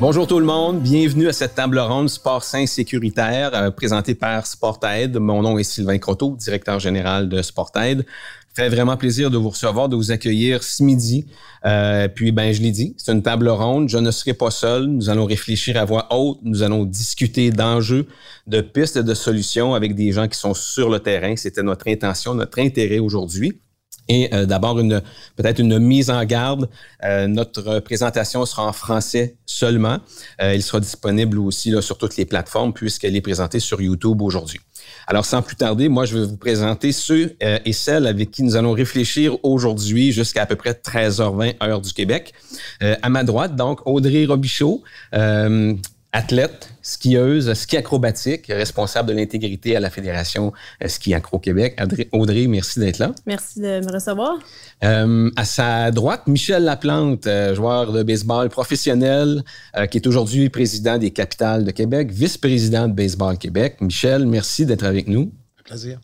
Bonjour tout le monde, bienvenue à cette table ronde Sport Sain Sécuritaire euh, présentée par SportAid. Mon nom est Sylvain Croteau, directeur général de SportAid. Fait vraiment plaisir de vous recevoir, de vous accueillir ce midi. Euh, puis, ben, je l'ai dit, c'est une table ronde. Je ne serai pas seul. Nous allons réfléchir à voix haute. Nous allons discuter d'enjeux, de pistes et de solutions avec des gens qui sont sur le terrain. C'était notre intention, notre intérêt aujourd'hui. Et euh, d'abord, une peut-être une mise en garde. Euh, notre présentation sera en français seulement. Euh, il sera disponible aussi sur toutes les plateformes puisqu'elle est présentée sur YouTube aujourd'hui. Alors, sans plus tarder, moi, je vais vous présenter ceux et celles avec qui nous allons réfléchir aujourd'hui jusqu'à à peu près 13h20 heure du Québec. à ma droite, donc, Audrey Robichaud athlète, skieuse, ski acrobatique, responsable de l'intégrité à la Fédération euh, Ski Acro Québec. Audrey, merci d'être là. Merci de me recevoir. Euh, à sa droite, Michel Laplante, euh, joueur de baseball professionnel, qui est aujourd'hui président des Capitales de Québec, vice-président de Baseball Québec. Michel, merci d'être avec nous. Un plaisir.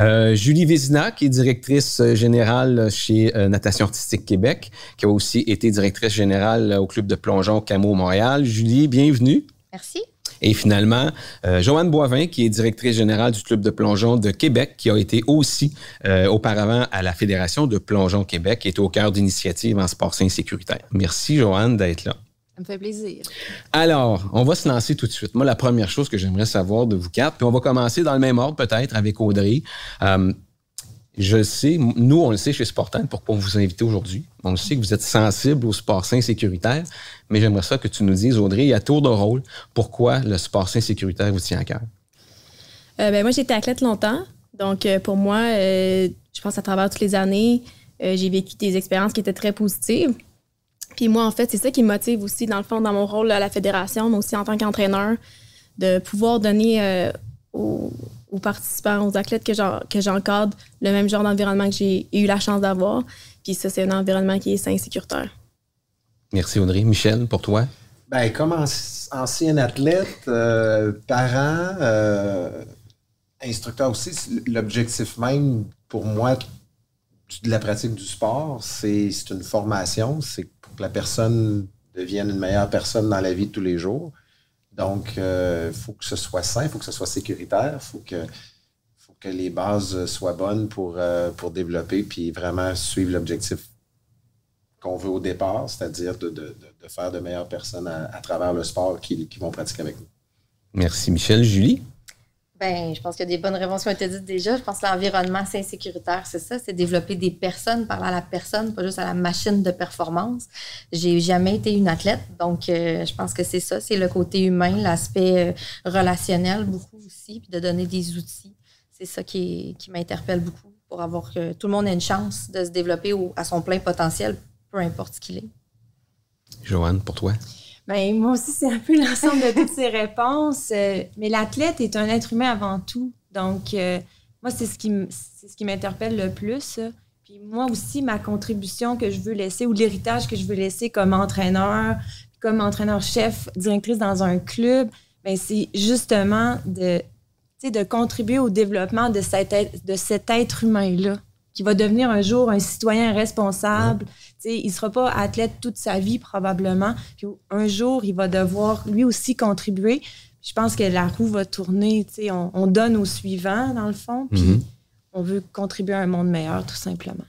Euh, Julie Vézina, qui est directrice générale chez euh, Natation Artistique Québec, qui a aussi été directrice générale au Club de plongeon Camo Montréal. Julie, bienvenue. Merci. Et finalement, euh, Joanne Boivin, qui est directrice générale du Club de plongeon de Québec, qui a été aussi auparavant à la Fédération de plongeon Québec, qui est au cœur d'initiatives en sport sain sécuritaire. Merci, Joanne, d'être là. Ça me fait plaisir. Alors, on va se lancer tout de suite. Moi, la première chose que j'aimerais savoir de vous quatre, puis on va commencer dans le même ordre peut-être avec Audrey. Euh, je sais, nous, on le sait chez Sportan, pourquoi on vous a invité aujourd'hui. On le sait que vous êtes sensible au sport sain sécuritaire, mais j'aimerais ça que tu nous dises, Audrey, à tour de rôle, pourquoi le sport sain sécuritaire vous tient à cœur? Euh, ben, moi, j'ai été athlète longtemps. Donc, euh, pour moi, je pense à travers toutes les années, j'ai vécu des expériences qui étaient très positives. Puis moi, en fait, c'est ça qui me motive aussi, dans le fond, dans mon rôle à la fédération, mais aussi en tant qu'entraîneur, de pouvoir donner euh, aux, participants, aux athlètes que j'encadre, le même genre d'environnement que j'ai eu la chance d'avoir. Puis ça, c'est un environnement qui est sain et sécuritaire. Merci Audrey. Michel, pour toi? Bien, comme ancien athlète, euh, parent, euh, instructeur aussi, l'objectif même pour moi de la pratique du sport, c'est une formation, c'est que la personne devienne une meilleure personne dans la vie de tous les jours. Donc, il euh, faut que ce soit sain, il faut que ce soit sécuritaire, il faut que, les bases soient bonnes pour, euh, pour développer puis vraiment suivre l'objectif qu'on veut au départ, c'est-à-dire de, faire de meilleures personnes à, travers le sport qu'ils vont pratiquer avec nous. Merci, Michel. Julie? Ben, je pense qu'il y a des bonnes réponses qui ont été dites déjà. Je pense que l'environnement sain sécuritaire, c'est ça, c'est développer des personnes, parler à la personne, pas juste à la machine de performance. J'ai jamais été une athlète, donc euh, je pense que c'est ça, c'est le côté humain, l'aspect euh, relationnel beaucoup aussi, puis de donner des outils. C'est ça qui, qui m'interpelle beaucoup pour avoir que tout le monde ait une chance de se développer à son plein potentiel, peu importe ce qu'il est. Joanne, pour toi? Ben, moi aussi, c'est un peu l'ensemble de toutes ces réponses. Euh, mais l'athlète est un être humain avant tout. Donc, euh, moi, c'est ce qui ce qui m'interpelle le plus. Puis moi aussi, ma contribution que je veux laisser ou l'héritage que je veux laisser comme entraîneur, comme entraîneur-chef, directrice dans un club, ben, c'est justement de, de contribuer au développement de cet, de cet être humain-là qui va devenir un jour un citoyen responsable. Il ne sera pas athlète toute sa vie probablement. Puis un jour, il va devoir lui aussi contribuer. Je pense que la roue va tourner. On, on donne au suivant, dans le fond. Puis mm-hmm. on veut contribuer à un monde meilleur, tout simplement.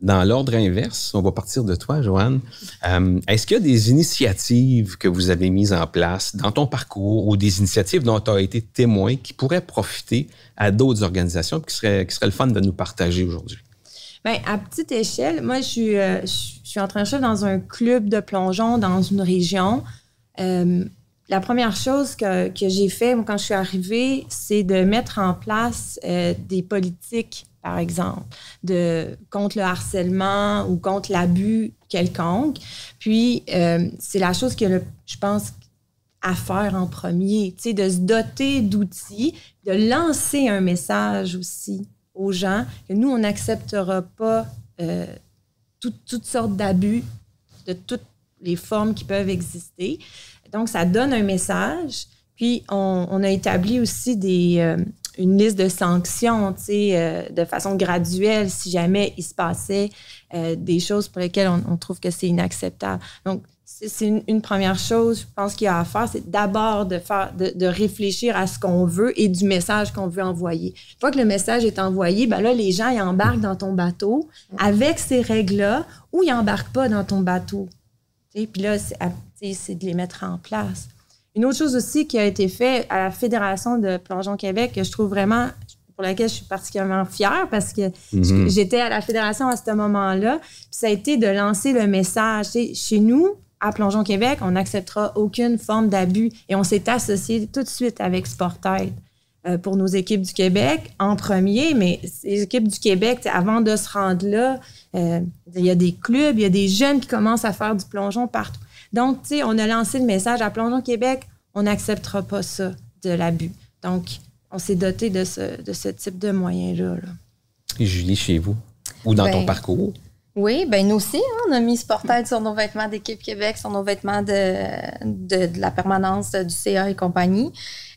Dans l'ordre inverse, on va partir de toi, Joanne. Euh, est-ce qu'il y a des initiatives que vous avez mises en place dans ton parcours ou des initiatives dont tu as été témoin qui pourraient profiter à d'autres organisations qui seraient, qui seraient le fun de nous partager aujourd'hui? Bien, à petite échelle, moi, je suis, euh, en train de chef dans un club de plongeon dans une région. Euh, la première chose que, que j'ai fait quand je suis arrivée, c'est de mettre en place des politiques par exemple, de, contre le harcèlement ou contre l'abus quelconque. Puis, euh, c'est la chose que je pense à faire en premier, tu de se doter d'outils, de lancer un message aussi aux gens que nous, on n'acceptera pas euh, toutes sortes d'abus de toutes les formes qui peuvent exister. Donc, ça donne un message. Puis, on, a établi aussi des, euh, une liste de sanctions, tu sais, euh, de façon graduelle si jamais il se passait euh, des choses pour lesquelles on, trouve que c'est inacceptable. Donc, c'est une, première chose, je pense qu'il y a à faire, c'est d'abord de faire, de, réfléchir à ce qu'on veut et du message qu'on veut envoyer. Une fois que le message est envoyé, ben là, les gens, ils embarquent dans ton bateau avec ces règles-là ou ils embarquent pas dans ton bateau. Puis là, c'est de les mettre en place. Une autre chose aussi qui a été faite à la Fédération de Plongeon Québec, que je trouve vraiment, pour laquelle je suis particulièrement fière parce que mhm. j'étais à la Fédération à ce moment-là, ça a été de lancer le message. Chez nous, à Plongeon Québec, on n'acceptera aucune forme d'abus et on s'est associé tout de suite avec Sportaid euh, pour nos équipes du Québec en premier, mais les équipes du Québec, avant de se rendre là, euh, il y a des clubs, il y a des jeunes qui commencent à faire du plongeon partout. Donc, tu sais, on a lancé le message à Plongeon Québec, on n'acceptera pas ça, de l'abus. Donc, on s'est doté de ce, de ce type de moyens-là. Et Julie, chez vous, ou dans ton ben, parcours? Oui, ben nous aussi, hein, on a mis Sportaid sur nos vêtements d'équipe Québec, sur nos vêtements de, de, de, la permanence du CA et compagnie.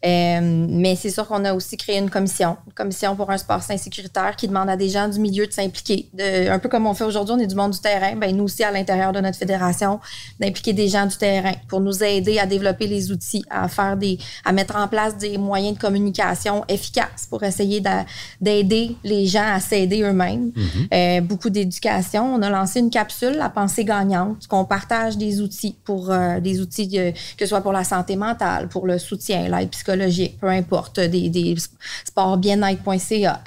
Euh, mais c'est sûr qu'on a aussi créé une commission, une commission pour un sport sain sécuritaire qui demande à des gens du milieu de s'impliquer. un peu comme on fait aujourd'hui, on est du monde du terrain, ben nous aussi à l'intérieur de notre fédération, d'impliquer des gens du terrain pour nous aider à développer les outils, à faire des, à mettre en place des moyens de communication efficaces pour essayer d'aider les gens à s'aider eux-mêmes. Mm-hmm. euh, beaucoup d'éducation. On a lancé une capsule, la pensée gagnante, qu'on partage des outils pour euh, des outils que ce soit pour la santé mentale, pour le soutien, l'aide psychologique peu importe, des, des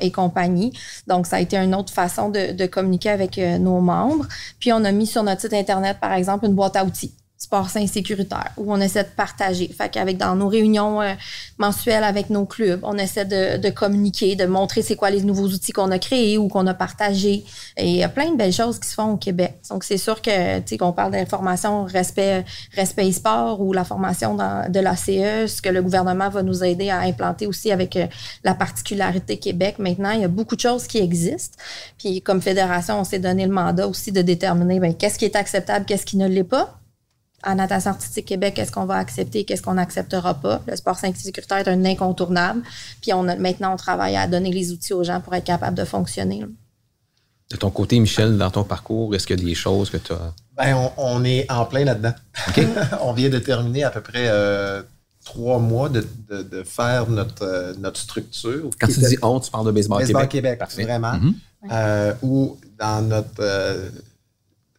et compagnie. Donc, ça a été une autre façon de, de communiquer avec euh, nos membres. Puis, on a mis sur notre site Internet, par exemple, une boîte à outils sport sain sécuritaire où on essaie de partager. Fait qu'avec dans nos réunions euh, mensuelles avec nos clubs, on essaie de, de communiquer, de montrer c'est quoi les nouveaux outils qu'on a créés ou qu'on a partagés. Et il y a plein de belles choses qui se font au Québec. Donc c'est sûr que tu sais qu'on parle d'information respect respect sport ou la formation dans, de l'ACE, ce que le gouvernement va nous aider à implanter aussi avec euh, la particularité Québec. Maintenant, il y a beaucoup de choses qui existent. Puis comme fédération, on s'est donné le mandat aussi de déterminer ben, qu'est-ce qui est acceptable, qu'est-ce qui ne l'est pas à Natation Artistique Québec, qu'est-ce qu'on va accepter, qu'est-ce qu'on n'acceptera pas? Le sport sécuritaire est un incontournable. Puis on a, maintenant, on travaille à donner les outils aux gens pour être capable de fonctionner. De ton côté, Michel, dans ton parcours, est-ce qu'il y a des choses que tu as. Ben, on, est en plein là-dedans. on vient de terminer à peu près euh, trois mois de, faire notre, euh, notre structure. Quand tu dis on, tu parles de Baseball, Baseball Québec. vraiment. Mm-hmm. Euh, ou dans notre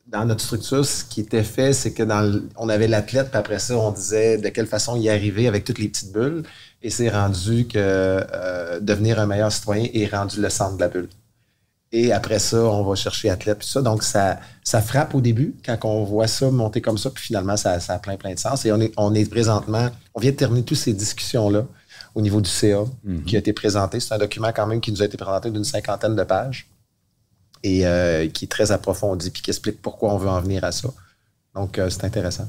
dans notre structure, ce qui était fait, c'est que dans on avait l'athlète, puis après ça, on disait de quelle façon y arriver avec toutes les petites bulles. Et c'est rendu que euh, devenir un meilleur citoyen est rendu le centre de la bulle. Et après ça, on va chercher athlète, puis ça. Donc, ça, ça frappe au début quand on voit ça monter comme ça, puis finalement, ça, ça a plein, plein de sens. Et on est, on est présentement, on vient de terminer toutes ces discussions-là au niveau du CA qui a été présenté. C'est un document quand même qui nous a été présenté d'une cinquantaine de pages et euh, qui est très approfondi puis qui explique pourquoi on veut en venir à ça. Donc, euh, c'est intéressant.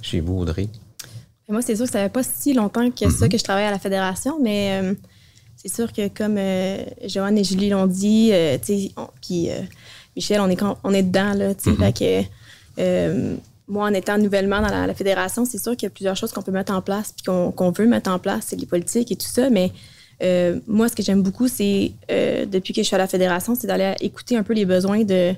Chez vous, Audrey? Moi, c'est sûr que ça fait pas si longtemps que ça mhm. que je travaille à la Fédération, mais euh, c'est sûr que comme Joanne et Julie l'ont dit, puis Michel, on est, on est dedans, là, mhm. que moi, en étant nouvellement dans la, fédération, c'est sûr qu'il y a plusieurs choses qu'on peut mettre en place puis qu'on veut mettre en place, c'est les politiques et tout ça, mais euh, moi, ce que j'aime beaucoup, c'est, euh, depuis que je suis à la fédération, c'est d'aller écouter un peu les besoins de,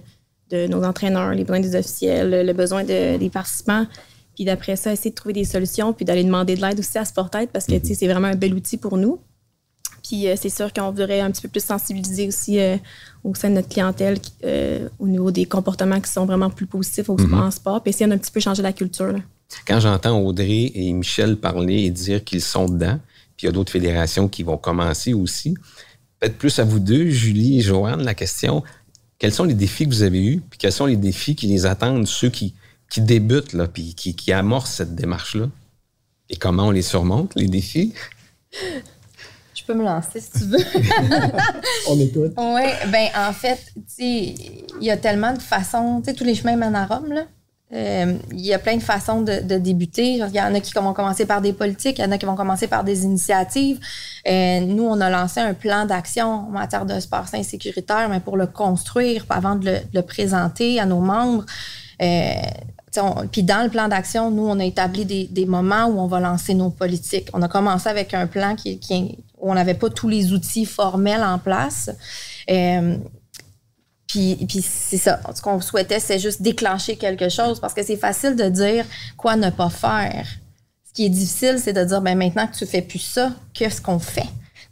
de nos entraîneurs, les besoins des officiels, le besoin des participants. Puis d'après ça, essayer de trouver des solutions, puis d'aller demander de l'aide aussi à Sportaid parce que mm-hmm. c'est vraiment un bel outil pour nous. Puis euh, c'est sûr qu'on voudrait un petit peu plus sensibiliser aussi au sein de notre clientèle au niveau des comportements qui sont vraiment plus positifs au mm-hmm. sport, puis essayer d'un petit peu changer la culture. Quand j'entends Audrey et Michel parler et dire qu'ils sont dedans, puis il y a d'autres fédérations qui vont commencer aussi. Peut-être plus à vous deux, Julie et Joanne, la question quels sont les défis que vous avez eus, puis quels sont les défis qui les attendent, ceux qui, qui débutent, là, puis qui, qui amorcent cette démarche-là? Et comment on les surmonte, les défis? Je peux me lancer si tu veux. on est tous. Oui, ben en fait, il y a tellement de façons, tu sais, tous les chemins mènent à Rome, là. Euh, il y a plein de façons de, débuter. Il y en a qui vont commencer par des politiques, il y en a qui vont commencer par des initiatives. Euh, nous, on a lancé un plan d'action en matière de sport sain sécuritaire, mais pour le construire avant de le, présenter à nos membres. Euh, puis dans le plan d'action, nous, on a établi des, moments où on va lancer nos politiques. On a commencé avec un plan qui, qui où on n'avait pas tous les outils formels en place. Puis, puis c'est ça. Ce qu'on souhaitait, c'est juste déclencher quelque chose parce que c'est facile de dire quoi ne pas faire. Ce qui est difficile, c'est de dire ben maintenant que tu fais plus ça, qu'est-ce qu'on fait?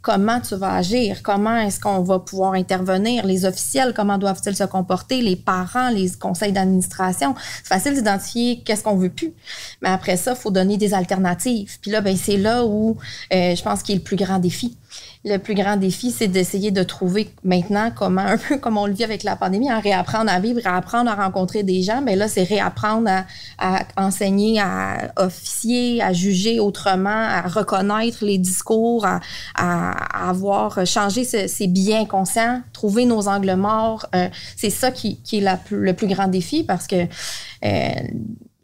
comment tu vas agir, comment est-ce qu'on va pouvoir intervenir, les officiels, comment doivent-ils se comporter, les parents, les conseils d'administration? C'est facile d'identifier qu'est-ce qu'on veut plus. Mais après ça, il faut donner des alternatives. Puis là, ben, c'est là où euh, je pense qu'il est le plus grand défi le plus grand défi, c'est d'essayer de trouver maintenant comment, un peu comme on le vit avec la pandémie, à réapprendre à vivre, à apprendre à rencontrer des gens. Mais là, c'est réapprendre à, enseigner, à officier, à juger autrement, à reconnaître les discours, à, avoir changé ses biens conscients, trouver nos angles morts. Euh, c'est ça qui, est le plus grand défi parce que euh,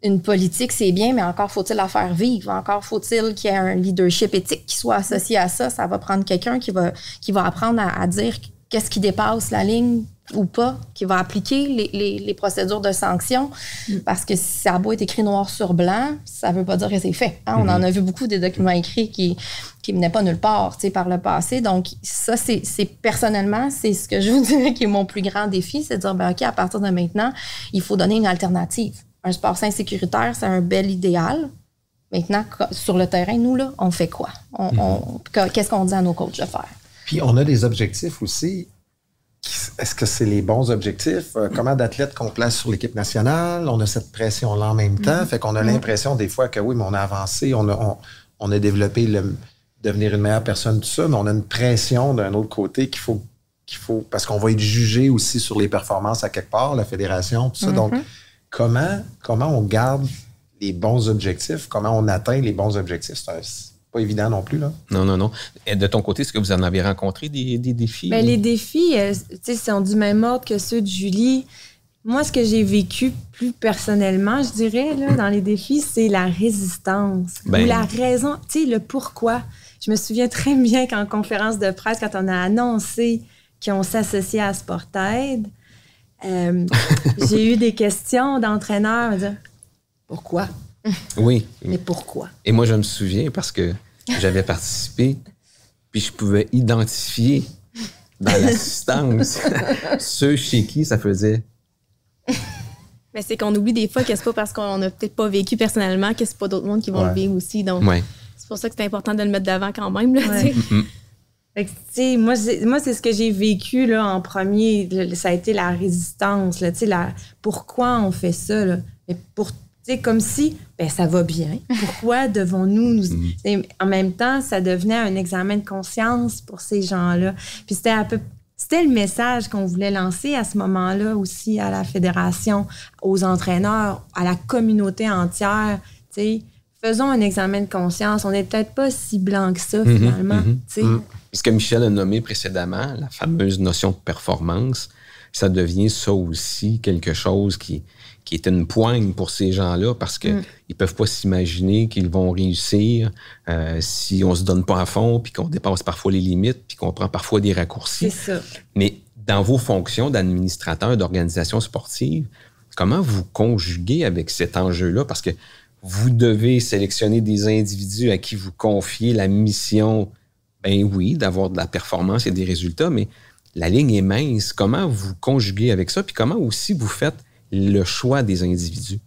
une politique, c'est bien, mais encore faut-il la faire vivre. Encore faut-il qu'il y ait un leadership éthique qui soit associé à ça. Ça va prendre quelqu'un qui va, qui va apprendre à, dire qu'est-ce qui dépasse la ligne ou pas, qui va appliquer les, les, procédures de sanction. Mm. Parce que si ça a beau être écrit noir sur blanc, ça ne veut pas dire que c'est fait. Hein. On en mm-hmm. a vu beaucoup des documents écrits qui qui venaient pas nulle part par le passé. Donc, ça, c'est personnellement, c'est ce que je vous dirais qui est mon plus grand défi, c'est de dire, ben, OK, à partir de maintenant, il faut donner une alternative un sport sain sécuritaire, c'est un bel idéal. Maintenant, sur le terrain, nous, là, on fait quoi? Mhm. Qu'est-ce qu'on dit à nos coachs de faire? Puis, on a des objectifs aussi. Est-ce que c'est les bons objectifs? Euh, comment d'athlètes qu'on place sur l'équipe nationale? On a cette pression-là en même temps. Mhm. Fait qu'on a mhm. l'impression des fois que oui, mais on a avancé, on a, on, a développé le devenir une meilleure personne, tout ça, mais on a une pression d'un autre côté qu'il faut, qu'il faut parce qu'on va être jugé aussi sur les performances à quelque part, la fédération, tout ça. Donc, comment, comment on garde les bons objectifs, comment on atteint les bons objectifs. C'est pas évident non plus. Là. Non, non, non. Et de ton côté, est-ce que vous en avez rencontré des, défis? Bien, les défis, euh, sont du même ordre que ceux de Julie. Moi, ce que j'ai vécu plus personnellement, je dirais, là, dans les défis, c'est la résistance ben. ou la raison, tu sais, le pourquoi. Je me souviens très bien qu'en conférence de presse, quand on a annoncé qu'on s'associait à Sportaid, euh, j'ai eu des questions d'entraîneurs me dire pourquoi? Oui. Mais pourquoi? Et moi, je me souviens parce que j'avais participé, puis je pouvais identifier dans l'assistance ceux chez qui ça faisait. Mais c'est qu'on oublie des fois que c'est pas parce qu'on n'a peut-être pas vécu personnellement que c'est pas d'autres mondes qui vont le vivre aussi. Donc, c'est pour ça que c'est important de le mettre d'avant quand même. Là, moi, moi c'est ce que j'ai vécu là, en premier. ça a été la résistance. Là, la, pourquoi on fait ça? Là? Mais pour, comme si ben, ça va bien. Pourquoi devons-nous nous. Mm. En même temps, ça devenait un examen de conscience pour ces gens-là. Puis c'était un peu. C'était le message qu'on voulait lancer à ce moment-là aussi à la fédération, aux entraîneurs, à la communauté entière. sais faisons un examen de conscience. On n'est peut-être pas si blanc que ça, mm-hmm, finalement. Mm-hmm, Ce que Michel a nommé précédemment, la fameuse notion de performance, ça devient ça aussi quelque chose qui, qui est une poigne pour ces gens-là parce qu'ils mm. ne peuvent pas s'imaginer qu'ils vont réussir euh, si on ne se donne pas à fond, puis qu'on dépasse parfois les limites, puis qu'on prend parfois des raccourcis. Ça. Mais dans vos fonctions d'administrateur d'organisation sportive, comment vous conjuguez avec cet enjeu-là? Parce que vous devez sélectionner des individus à qui vous confiez la mission ben oui, d'avoir de la performance et des résultats, mais la ligne est mince. Comment vous conjuguez avec ça? Puis comment aussi vous faites le choix des individus?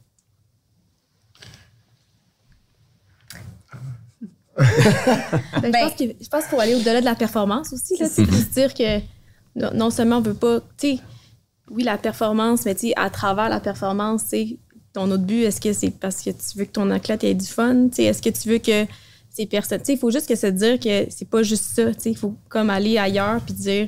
Ben, je, pense qu'il faut aller au-delà de la performance aussi. C'est de se dire que non, seulement on veut pas, tu sais, oui, la performance, mais tu à travers la performance, tu ton autre but, est-ce que c'est parce que tu veux que ton athlète ait du fun? Est-ce que tu veux que il faut juste que se dire que c'est pas juste ça. Il faut comme aller ailleurs puis dire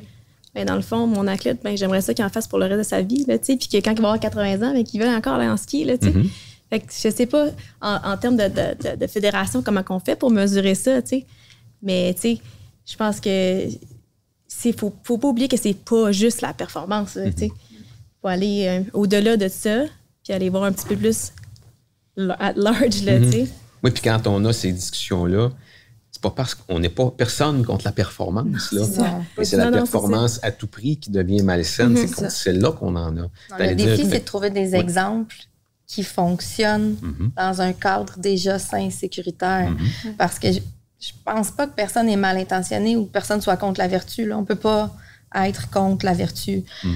ben, dans le fond, mon athlète, ben, j'aimerais ça qu'il en fasse pour le reste de sa vie. Puis que quand il va avoir 80 ans, ben, qu'il veut encore aller en ski. Là, mm-hmm. fait que je sais pas en, termes de, fédération comment on fait pour mesurer ça. Mais je pense que c'est faut, faut pas oublier que c'est pas juste la performance. Il mm-hmm. faut aller euh, au-delà de ça, puis aller voir un petit peu plus at large. Là, mm-hmm. Oui, puis quand on a ces discussions-là, c'est pas parce qu'on n'est pas personne contre la performance. Là. C'est la performance à tout prix qui devient malsaine. C'est celle-là qu'on en a. le défi, c'est de trouver des exemples qui fonctionnent mm-hmm. dans un cadre déjà sain et sécuritaire. Mm-hmm. Parce que je, je pense pas que personne est mal intentionné ou que personne soit contre la vertu. Là. On peut pas être contre la vertu. Mm.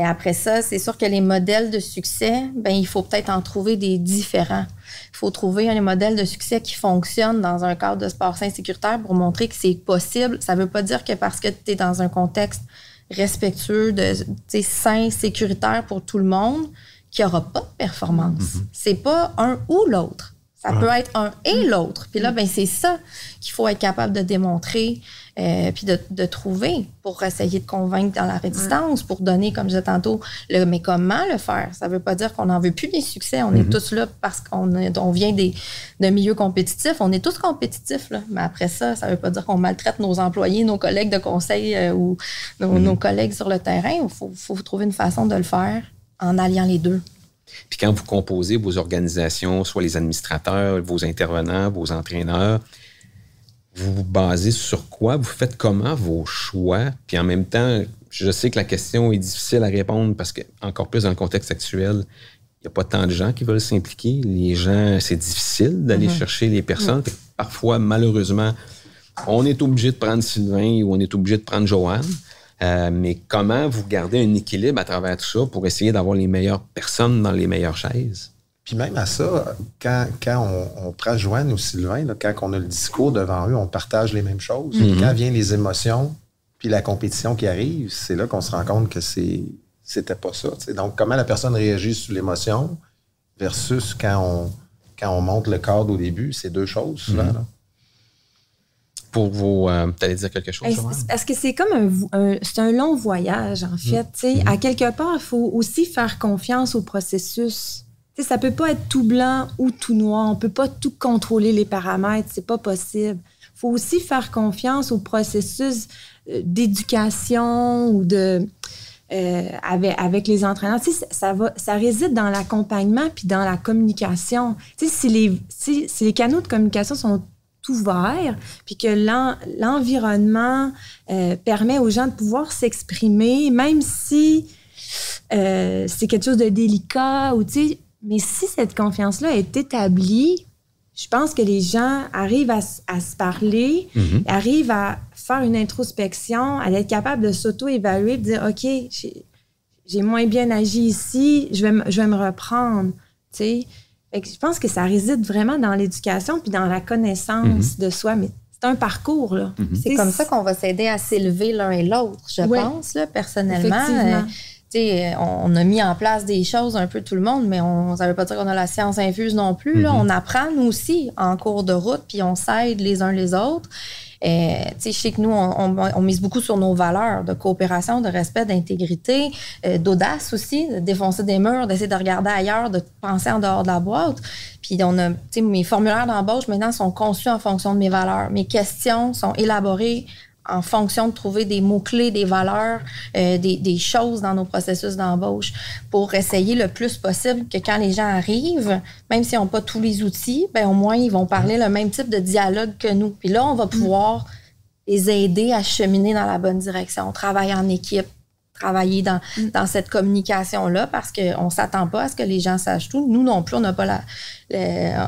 Mais après ça, c'est sûr que les modèles de succès, ben il faut peut-être en trouver des différents. Il faut trouver un modèle de succès qui fonctionne dans un cadre de sport sain sécuritaire pour montrer que c'est possible. Ça ne veut pas dire que parce que tu es dans un contexte respectueux, de sain, sécuritaire pour tout le monde, qu'il n'y aura pas de performance. Mm-hmm. C'est pas un ou l'autre. Ça peut être un et l'autre. Puis là, ben, c'est ça qu'il faut être capable de démontrer, euh, puis de, de, trouver pour essayer de convaincre dans la résistance, pour donner, comme je disais tantôt, le mais comment le faire? Ça ne veut pas dire qu'on n'en veut plus des succès. On est mm-hmm. tous là parce qu'on on vient des, de milieux compétitifs. On est tous compétitifs, là. mais après ça, ça ne veut pas dire qu'on maltraite nos employés, nos collègues de conseil euh, ou nos, mm-hmm. nos, collègues sur le terrain. Il faut, faut trouver une façon de le faire en alliant les deux. Puis quand vous composez vos organisations, soit les administrateurs, vos intervenants, vos entraîneurs, vous vous basez sur quoi? Vous faites comment vos choix? Puis en même temps, je sais que la question est difficile à répondre parce que, encore plus dans le contexte actuel, il n'y a pas tant de gens qui veulent s'impliquer. Les gens, c'est difficile d'aller mm-hmm. chercher les personnes. Parfois, malheureusement, on est obligé de prendre Sylvain ou on est obligé de prendre Joanne. Euh, mais comment vous gardez un équilibre à travers tout ça pour essayer d'avoir les meilleures personnes dans les meilleures chaises? Puis même à ça, quand, on, prend Joanne ou Sylvain, quand on a le discours devant eux, on partage les mêmes choses. Mm-hmm. Quand viennent les émotions, puis la compétition qui arrive, c'est là qu'on se rend compte que c'est c'était pas ça. Donc, comment la personne réagit sur l'émotion versus quand on, quand on monte le cadre au début, c'est deux choses souvent. Mm-hmm pour vos. Euh, tu allais dire quelque chose, Est-ce que c'est comme un, c'est un long voyage, en fait. Mm-hmm. À quelque part, il faut aussi faire confiance au processus. Ça ça peut pas être tout blanc ou tout noir. On peut pas tout contrôler les paramètres. C'est pas possible. Faut aussi faire confiance au processus euh, d'éducation ou de. Euh, avec, avec, les entraîneurs. ça, va, ça réside dans l'accompagnement puis dans la communication. si les, si, si les canaux de communication sont ouvert, puis que l'environnement euh, permet aux gens de pouvoir s'exprimer, même si c'est quelque chose de délicat ou tu sais, mais si cette confiance-là est établie, je pense que les gens arrivent à, se parler, mm-hmm. arrivent à faire une introspection, à être capable de s'auto-évaluer, de dire OK, j'ai moins bien agi ici, je vais, je vais me reprendre. Tu sais je pense que ça réside vraiment dans l'éducation puis dans la connaissance mhm. de soi. Mais c'est un parcours. Là. Mhm. C'est comme ça qu'on va s'aider à s'élever l'un et l'autre, je pense, là, personnellement. On a mis en place des choses un peu tout le monde, mais on, ça ne veut pas dire qu'on a la science infuse non plus. Là. Mhm. On apprend, nous aussi, en cours de route, puis on s'aide les uns les autres. Euh, je sais que nous, on, mise beaucoup sur nos valeurs de coopération, de respect, d'intégrité, euh, d'audace aussi, de défoncer des murs, d'essayer de regarder ailleurs, de penser en dehors de la boîte. Puis on a, mes formulaires d'embauche maintenant sont conçus en fonction de mes valeurs. Mes questions sont élaborées en fonction de trouver des mots-clés, des valeurs, euh, des, choses dans nos processus d'embauche pour essayer le plus possible que quand les gens arrivent, même s'ils n'ont pas tous les outils, ben au moins ils vont parler le même type de dialogue que nous. Puis là, on va pouvoir les aider à cheminer dans la bonne direction, travailler en équipe, travailler dans, dans cette communication-là parce qu'on ne s'attend pas à ce que les gens sachent tout. Nous non plus, on n'a pas la.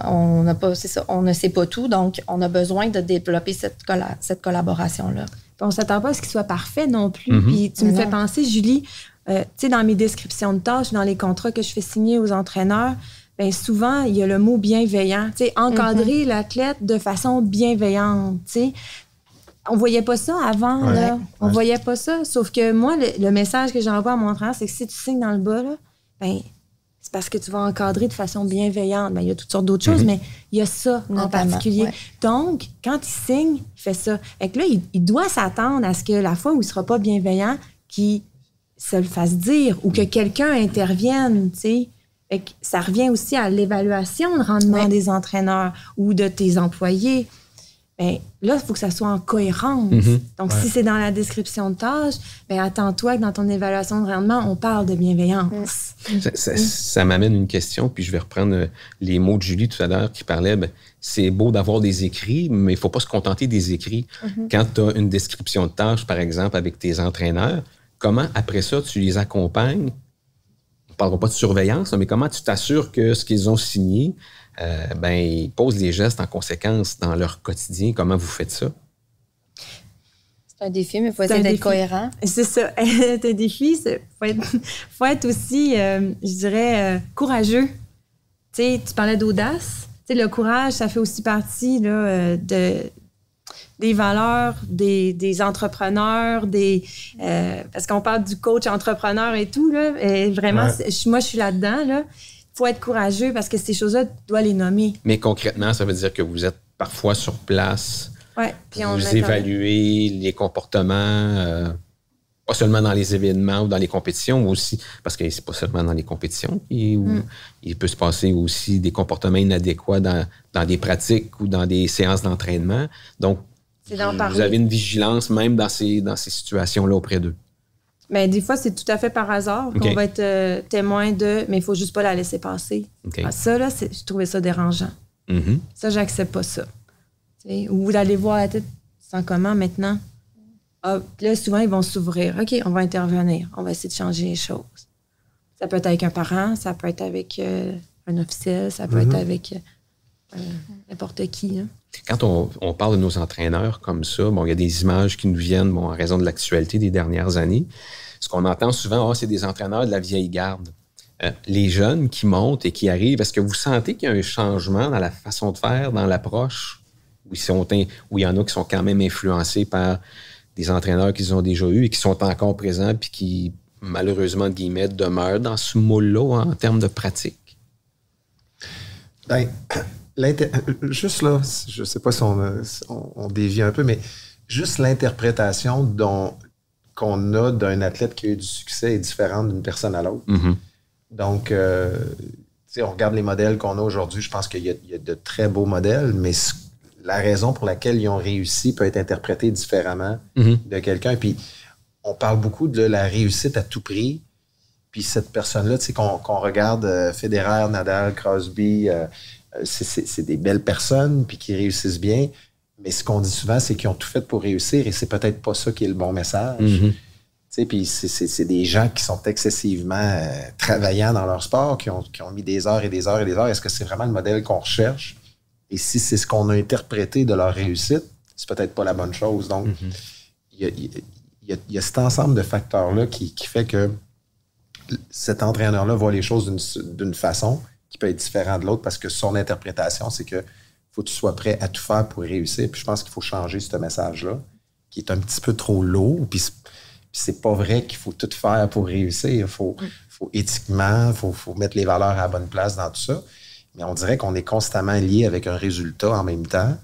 on n'a pas, c'est ça, on ne sait pas tout, donc on a besoin de développer cette, cette collaboration-là. On ne s'attend pas à ce qu'il soit parfait non plus. Mm-hmm. Puis tu me fais penser, Julie, euh, tu sais, dans mes descriptions de tâches, dans les contrats que je fais signer aux entraîneurs, bien souvent, il y a le mot bienveillant. Tu sais, encadrer mm-hmm. l'athlète de façon bienveillante. Tu sais, on voyait pas ça avant, là. On voyait pas ça. Sauf que moi, le, message que j'envoie à mon entraîneur, c'est que si tu signes dans le bas, là, ben, c'est parce que tu vas encadrer de façon bienveillante. Ben, il y a toutes sortes d'autres choses, mhm. mais il y a ça en particulier. Donc, quand il signe, il fait ça. Et que là, il, doit s'attendre à ce que la fois où il sera pas bienveillant, qu'il se le fasse dire ou que quelqu'un intervienne, tu sais. ça revient aussi à l'évaluation de rendement des entraîneurs ou de tes employés. Ben, là, il faut que ça soit en cohérence. Mhm. Donc, si c'est dans la description de tâche, ben, attends-toi que dans ton évaluation de rendement, on parle de bienveillance. Ça, m'amène une question, puis je vais reprendre euh, les mots de Julie tout à l'heure qui parlait. Ben, c'est beau d'avoir des écrits, mais il ne faut pas se contenter des écrits. Mhm. Quand tu as une description de tâche, par exemple, avec tes entraîneurs, comment après ça tu les accompagnes? On ne parlera pas de surveillance, mais comment tu t'assures que ce qu'ils ont signé, euh, ben, ils posent des gestes en conséquence dans leur quotidien? Comment vous faites ça? C'est un défi, mais il faut essayer d'être cohérent. C'est ça. C'est un défi. Il faut être, faut être aussi, euh, je dirais, euh, courageux. Tu sais, tu parlais d'audace. Tu sais, le courage, ça fait aussi partie là, euh, de, des valeurs des, des entrepreneurs, des parce qu'on parle du coach entrepreneur et tout là. Et vraiment, moi, je suis là-dedans là. Faut être courageux parce que ces choses-là, tu dois les nommer. Mais concrètement, ça veut dire que vous êtes parfois sur place Ouais, puis on vous évaluez les comportements, euh, pas seulement dans les événements ou dans les compétitions, mais aussi, parce que c'est pas seulement dans les compétitions, mm. il peut se passer aussi des comportements inadéquats dans, dans des pratiques ou dans des séances d'entraînement. Donc, vous, avez une vigilance même dans ces, dans ces situations-là auprès d'eux. Mais des fois, c'est tout à fait par hasard qu'on va être euh, témoin de, mais il faut juste pas la laisser passer. Ah, ça, là, je trouvais ça dérangeant. Mm-hmm. Ça, j'accepte pas ça. Ou vous allez voir la tête sans comment maintenant? Ah, là, souvent, ils vont s'ouvrir. OK, on va intervenir. On va essayer de changer les choses. Ça peut être avec un parent, ça peut être avec euh, un officiel, ça peut être mhm. avec euh, n'importe qui. Hein. Quand on, parle de nos entraîneurs comme ça, bon, il y a des images qui nous viennent bon, en raison de l'actualité des dernières années. Ce qu'on entend souvent, oh, c'est des entraîneurs de la vieille garde. Euh, les jeunes qui montent et qui arrivent, est-ce que vous sentez qu'il y a un changement dans la façon de faire, dans l'approche? où, où il y en a qui sont quand même influencés par des entraîneurs qu'ils ont déjà eus et qui sont encore présents puis qui, malheureusement, de guillemets, demeurent dans ce moule-là en termes de pratique? Ben, juste là, je ne sais pas si on, dévie un peu, mais juste l'interprétation qu'on a d'un athlète qui a eu du succès est différente d'une personne à l'autre. Mm-hmm. Donc, euh, on regarde les modèles qu'on a aujourd'hui, je pense qu'il y, a de très beaux modèles, mais la raison pour laquelle ils ont réussi peut être interprétée différemment mhm. de quelqu'un. Puis on parle beaucoup de la réussite à tout prix. Puis cette personne-là, tu sais, qu'on regarde euh, Federer, Nadal, Crosby, euh, euh, c'est des belles personnes puis qui réussissent bien. Mais ce qu'on dit souvent, c'est qu'ils ont tout fait pour réussir et c'est peut-être pas ça qui est le bon message. Mhm. Puis c'est des gens qui sont excessivement travaillants dans leur sport, qui ont, qui ont mis des heures et des heures et des heures. Est-ce que c'est vraiment le modèle qu'on recherche? Et si c'est ce qu'on a interprété de leur réussite, c'est peut-être pas la bonne chose. Donc, il y, a, cet ensemble de facteurs-là qui, fait que cet entraîneur-là voit les choses d'une façon qui peut être différente de l'autre parce que son interprétation, c'est que faut que tu sois prêt à tout faire pour réussir. Puis je pense qu'il faut changer ce message-là, qui est un petit peu trop lourd. Puis c'est pas vrai qu'il faut tout faire pour réussir. Il faut, faut éthiquement, il faut, faut, mettre les valeurs à la bonne place dans tout ça. Mais on dirait qu'on est constamment lié avec un résultat en même temps.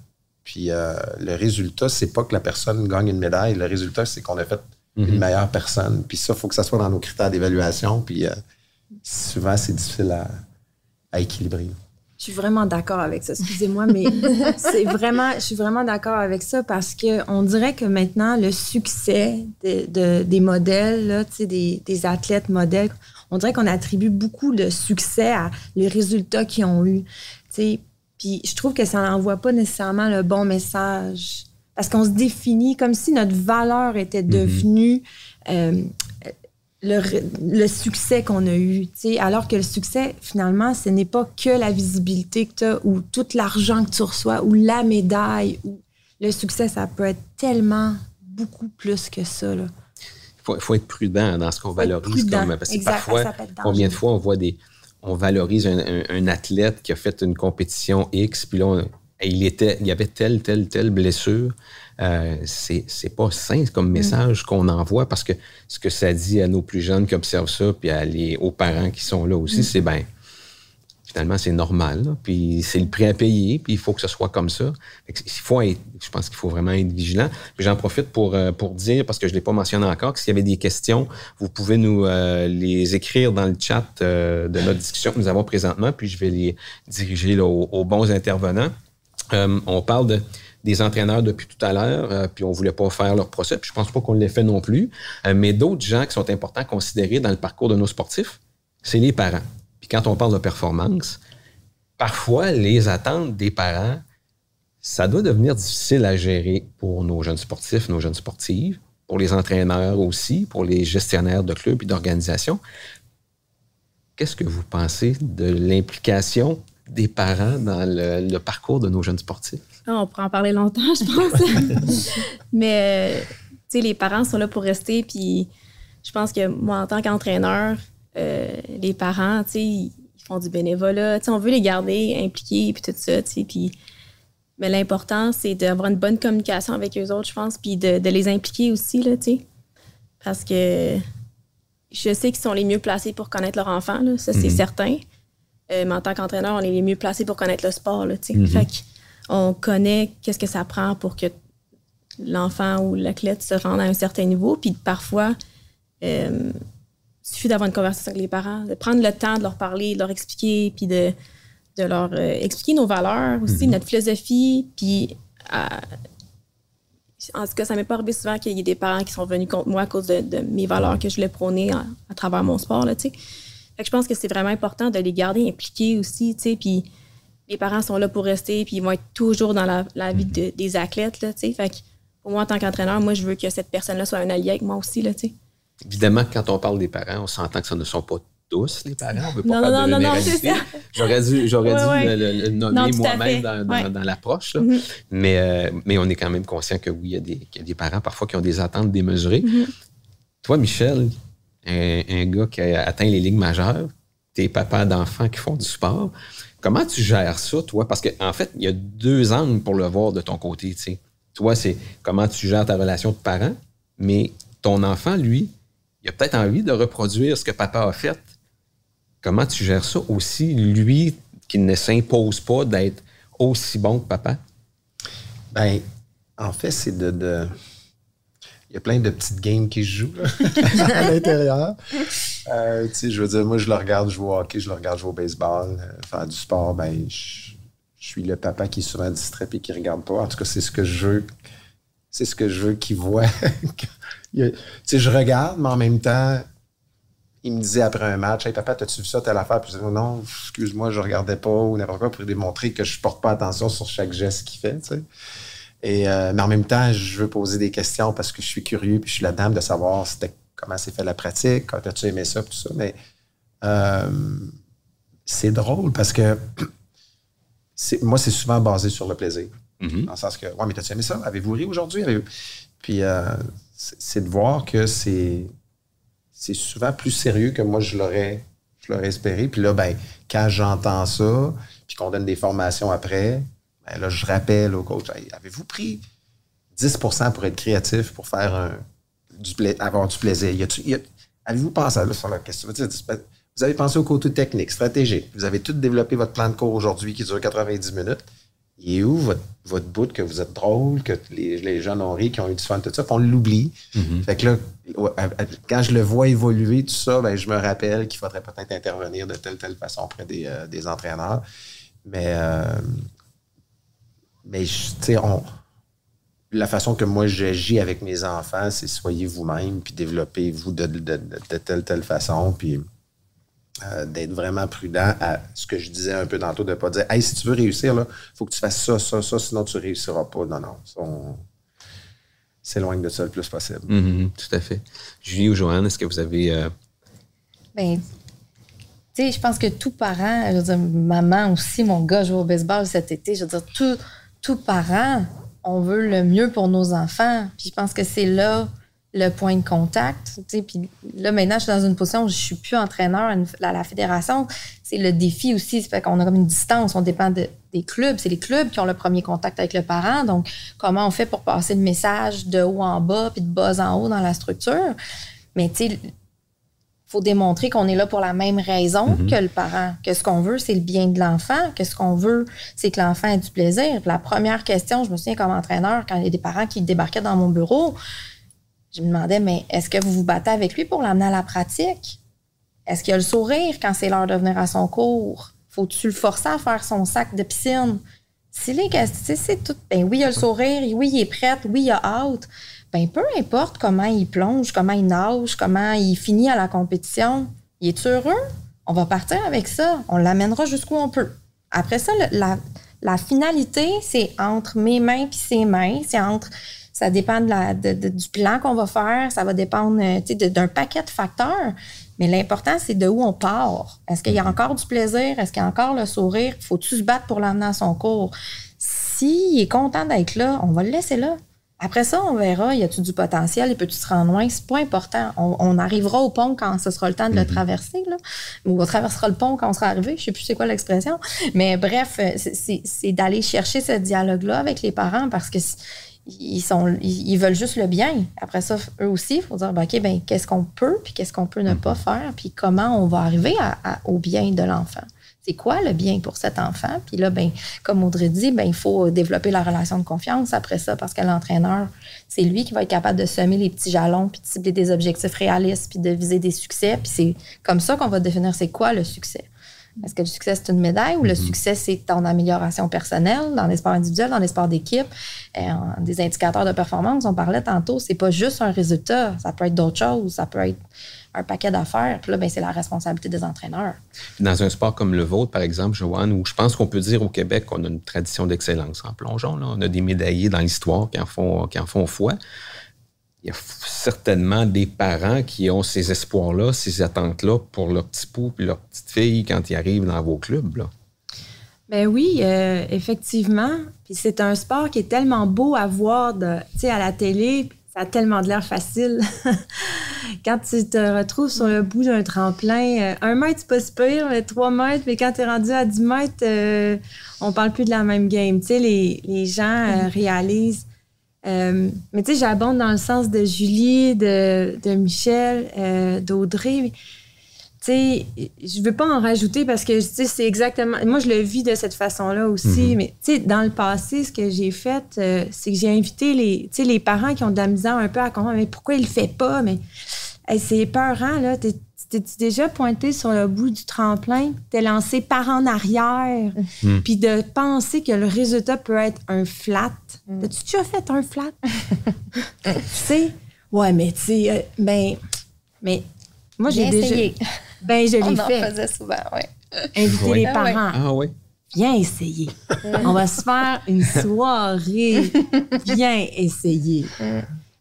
Puis euh, le résultat, c'est pas que la personne gagne une médaille. Le résultat, c'est qu'on a fait une mhm. meilleure personne. Puis ça, il faut que ça soit dans nos critères d'évaluation. Puis euh, souvent, c'est difficile à, équilibrer. Je suis vraiment d'accord avec ça. Excusez-moi, mais c'est vraiment, je suis vraiment d'accord avec ça parce qu'on dirait que maintenant, le succès des modèles, là, des, des athlètes modèles, on dirait qu'on attribue beaucoup de succès à les résultats qu'ils ont eu. Puis je trouve que ça n'envoie pas nécessairement le bon message. Parce qu'on se définit comme si notre valeur était mm-hmm. devenue euh, le, succès qu'on a eu. Alors que le succès, finalement, ce n'est pas que la visibilité que tu as ou tout l'argent que tu reçois ou la médaille. Ou... Le succès, ça peut être tellement beaucoup plus que ça. Là faut, faut être prudent dans ce qu'on valorise. Comme, parce que parfois, combien de fois on voit des. On valorise un, athlète qui a fait une compétition X, puis là, il, était, il y avait telle, telle, telle blessure. Euh, c'est pas sain comme mm. message qu'on envoie parce que ce que ça dit à nos plus jeunes qui observent ça, puis à les, aux parents qui sont là aussi, mm. c'est ben finalement, c'est normal. Puis c'est le prix à payer, puis il faut que ce soit comme ça. Il faut être, je pense qu'il faut vraiment être vigilant. Puis j'en profite pour, euh, pour dire, parce que je ne l'ai pas mentionné encore, que s'il y avait des questions, vous pouvez nous euh, les écrire dans le chat euh, de notre discussion que nous avons présentement, puis je vais les diriger aux, bons intervenants. On parle de, des entraîneurs depuis tout à l'heure, puis on ne voulait pas faire leur procès, puis je pense pas qu'on l'ait fait non plus. mais d'autres gens qui sont importants à considérer dans le parcours de nos sportifs, c'est les parents quand on parle de performance, parfois, les attentes des parents, ça doit devenir difficile à gérer pour nos jeunes sportifs, nos jeunes sportives, pour les entraîneurs aussi, pour les gestionnaires de clubs et d'organisations. Qu'est-ce que vous pensez de l'implication des parents dans le, parcours de nos jeunes sportifs? Ah, on pourrait en parler longtemps, je pense. Mais sais, les parents sont là pour rester. Puis je pense que moi, en tant qu'entraîneur, euh, les parents, tu sais, ils font du bénévolat. Tu sais, on veut les garder impliqués, puis tout ça, tu sais. Puis, mais l'important, c'est d'avoir une bonne communication avec eux autres, je pense, puis de, de les impliquer aussi, là, tu sais. Parce que je sais qu'ils sont les mieux placés pour connaître leur enfant, là, ça, c'est Mhm. certain. Euh, mais en tant qu'entraîneur, on est les mieux placés pour connaître le sport, là. Mhm. Fait qu'on connaît qu'est-ce que ça prend pour que l'enfant ou l'athlète se rende à un certain niveau. Puis parfois, euh, il suffit d'avoir une conversation avec les parents, de prendre le temps de leur parler, de leur expliquer, puis de, de leur euh, expliquer nos valeurs aussi, Mhm. notre philosophie. Puis, en tout cas, ça m'est pas arrivé souvent qu'il y ait des parents qui sont venus contre moi à cause de, de mes valeurs que je voulais prôner à, à travers mon sport, là. Fait que je pense que c'est vraiment important de les garder impliqués aussi, tu sais, puis les parents sont là pour rester, puis ils vont être toujours dans la, la vie de- des athlètes, là, tu sais. Fait que pour moi, en tant qu'entraîneur, moi, je veux que cette personne-là soit un allié avec moi aussi, là, tu sais. Évidemment, quand on parle des parents, on s'entend que ce ne sont pas tous les parents. On veut pas Non, faire non, de non, non. J'aurais dû, j'aurais Ouais, dû ouais. le, nommer moi-même dans, dans- Ouais. dans l'approche. Mhm. mais, euh, mais on est quand même conscient que oui, il y, a des, qu'il y a des parents parfois qui ont des attentes démesurées. Mhm. Toi, Michel, un, gars qui a atteint les ligues majeures, t'es papa d'enfants qui font du sport. Comment tu gères ça, toi? Parce qu'en en fait, il y a deux angles pour le voir de ton côté. tu sais. Toi, c'est comment tu gères ta relation de parent, mais ton enfant, lui, il a peut-être envie de reproduire ce que papa a fait. Comment tu gères ça aussi, lui, qui ne s'impose pas d'être aussi bon que papa? Ben, en fait, c'est de- Il y a plein de petites games qui se jouent là, à l'intérieur. Euh, tu sais, je veux dire, moi, je le regarde jouer au hockey, je le regarde jouer au baseball, euh, faire du sport. Ben, je, je suis le papa qui est souvent distrait et qui regarde pas. En tout cas, c'est ce que je veux. C'est ce que je veux qu'il voit. Tu sais, je regarde, mais en même temps, il me disait après un match, Hey papa, t'as-tu vu ça, telle affaire? Puis je disais, non, excuse-moi, je regardais pas ou n'importe quoi pour démontrer que je porte pas attention sur chaque geste qu'il fait, tu sais. Et, euh, mais en même temps, je veux poser des questions parce que je suis curieux puis je suis la dame de savoir comment s'est fait la pratique, quand as-tu aimé ça, tout ça. Mais euh, c'est drôle parce que moi, c'est souvent basé sur le plaisir. Mhm. Dans le sens que, ouais, mais t'as-tu aimé ça? Avez-vous ri aujourd'hui? Puis euh, c'est, de voir que c'est, c'est souvent plus sérieux que moi, je l'aurais, je l'aurais espéré. Puis là, ben, quand j'entends ça, puis qu'on donne des formations après, ben là, je rappelle au coach, Hey, avez-vous pris 10% pour être créatif, pour faire un, du pla- avoir du plaisir? Avez-vous pensé à là, sur la question? Vous avez pensé au côté technique, stratégique. Vous avez tout développé votre plan de cours aujourd'hui qui dure 90 minutes. Il est où votre, votre bout que vous êtes drôle, que les, les gens ont ri, qui ont eu du fun, tout ça, puis on l'oublie. Fait que là, quand je le vois évoluer, tout ça, ben, je me rappelle qu'il faudrait peut-être intervenir de telle telle façon auprès des, euh, des entraîneurs. Mais, euh, mais tu sais, on- la façon que moi j'agis avec mes enfants, c'est soyez vous-même, puis développez-vous de, de- de- de telle telle façon, puis euh, d'être vraiment prudent à ce que je disais un peu tantôt, de ne pas dire Hey, si tu veux réussir, il faut que tu fasses ça, ça, ça, sinon tu ne réussiras pas. Non, non. on s'éloigne de ça le plus possible. Mhm, tout à fait. Julie ou Joanne, est-ce que vous avez. euh, Ben, tu sais, je pense que tout parent, je veux dire, maman aussi, mon gars joue au baseball cet été, je veux dire, tout, tout parent, on veut le mieux pour nos enfants. Puis je pense que c'est là le point de contact. Puis là, maintenant, je suis dans une position où je suis plus entraîneur à, la fédération. C'est le défi aussi. Fait qu'on a comme une distance. On dépend de- des clubs. C'est les clubs qui ont le premier contact avec le parent. Donc, comment on fait pour passer le message de haut en bas puis de bas en haut dans la structure? Mais tu sais, faut démontrer qu'on est là pour la même raison Mhm. que le parent. Que ce qu'on veut, c'est le bien de l'enfant. Que ce qu'on veut, c'est que l'enfant ait du plaisir. La première question, je me souviens comme entraîneur, quand il y a des parents qui débarquaient dans mon bureau, je me demandais, mais est-ce que vous vous battez avec lui pour l'amener à la pratique? Est-ce qu'il a le sourire quand c'est l'heure de venir à son cours? Faut-tu le forcer à faire son sac de piscine? Si les questions, c'est tout. Ben oui, il a le sourire, oui, il est prêt, oui, il a hâte. Ben peu importe comment il plonge, comment il nage, comment il finit à la compétition, il est heureux? On va partir avec ça. On l'amènera jusqu'où on peut. Après ça, le- la, la finalité, c'est entre mes mains puis ses mains. C'est entre. Ça dépend de la, de- de- du plan qu'on va faire. Ça va dépendre euh, d'un paquet de facteurs. Mais l'important, c'est de où on part. Est-ce qu'il y a encore du plaisir? Est-ce qu'il y a encore le sourire? Faut-tu se battre pour l'amener à son cours? S'il est content d'être là, on va le laisser là. Après ça, on verra, y a-tu du potentiel, et peux-tu se rendre loin? C'est pas important. On, arrivera au pont quand ce sera le temps de le mhm. traverser, là. Ou on traversera le pont quand on sera arrivé. Je sais plus c'est quoi l'expression. Mais bref, c'est d'aller chercher ce dialogue-là avec les parents parce que ils, sont, ils, veulent juste le bien. Après ça, eux aussi, il faut dire, ben, OK, ben, qu'est-ce qu'on peut, puis qu'est-ce qu'on peut ne pas mhm. faire, puis comment on va arriver au bien de l'enfant? C'est quoi le bien pour cet enfant? Puis là, ben, comme Audrey dit, ben, il faut développer la relation de confiance après ça, parce que l'entraîneur, c'est lui qui va être capable de semer les petits jalons, puis de cibler des objectifs réalistes, puis de viser des succès. Puis c'est comme ça qu'on va définir c'est quoi le succès. Est-ce que le succès, c'est une médaille ou le mm-hmm. succès, c'est ton amélioration personnelle? Dans les sports individuels, dans les sports d'équipe, euh, des indicateurs de performance? On parlait tantôt, c'est pas juste un résultat. Ça peut être d'autres choses. Ça peut être un paquet d'affaires. Puis là, ben, c'est la responsabilité des entraîneurs. Dans un sport comme le vôtre, par exemple, Joanne, où je pense qu'on peut dire au Québec qu'on a une tradition d'excellence en plongeon. Là. On a des médaillés dans l'histoire qui en font, qui en font foi. Il y a certainement des parents qui ont ces espoirs-là, ces attentes-là pour leur petit pou et leur petite fille quand ils arrivent dans vos clubs. Là. Ben oui, euh, effectivement. Puis c'est un sport qui est tellement beau à voir de, à la télé ça a tellement de l'air facile. quand tu te retrouves sur le bout d'un tremplin, euh, un mètre, c'est pas super, mais trois mètres, mais quand tu es rendu à 10 mètres, euh, on parle plus de la même game. Tu sais, les, gens euh, mm. réalisent. mais tu sais, j'abonde dans le sens de Julie, de, de Michel, d'Audrey sais, je veux pas en rajouter parce que, c'est exactement... Moi, je le vis de cette façon-là aussi, mhm. mais, tu sais, dans le passé, ce que j'ai fait, euh, c'est que j'ai invité les, les parents qui ont de la misère un peu à comprendre, mais pourquoi il le fait pas? Mais c'est peurant, là. T'es déjà pointé sur le bout du tremplin, t'es lancé par en arrière, mhm. puis de penser que le résultat peut être un flat. Mhm. As-tu déjà fait un flat? tu sais? Ouais, mais tu sais, euh, ben, mais moi, j'ai déjà... Ben, je l'ai fait. On en faisait souvent, oui. Inviter les parents. Ah oui. Viens essayer. On va se faire une soirée. Viens essayer.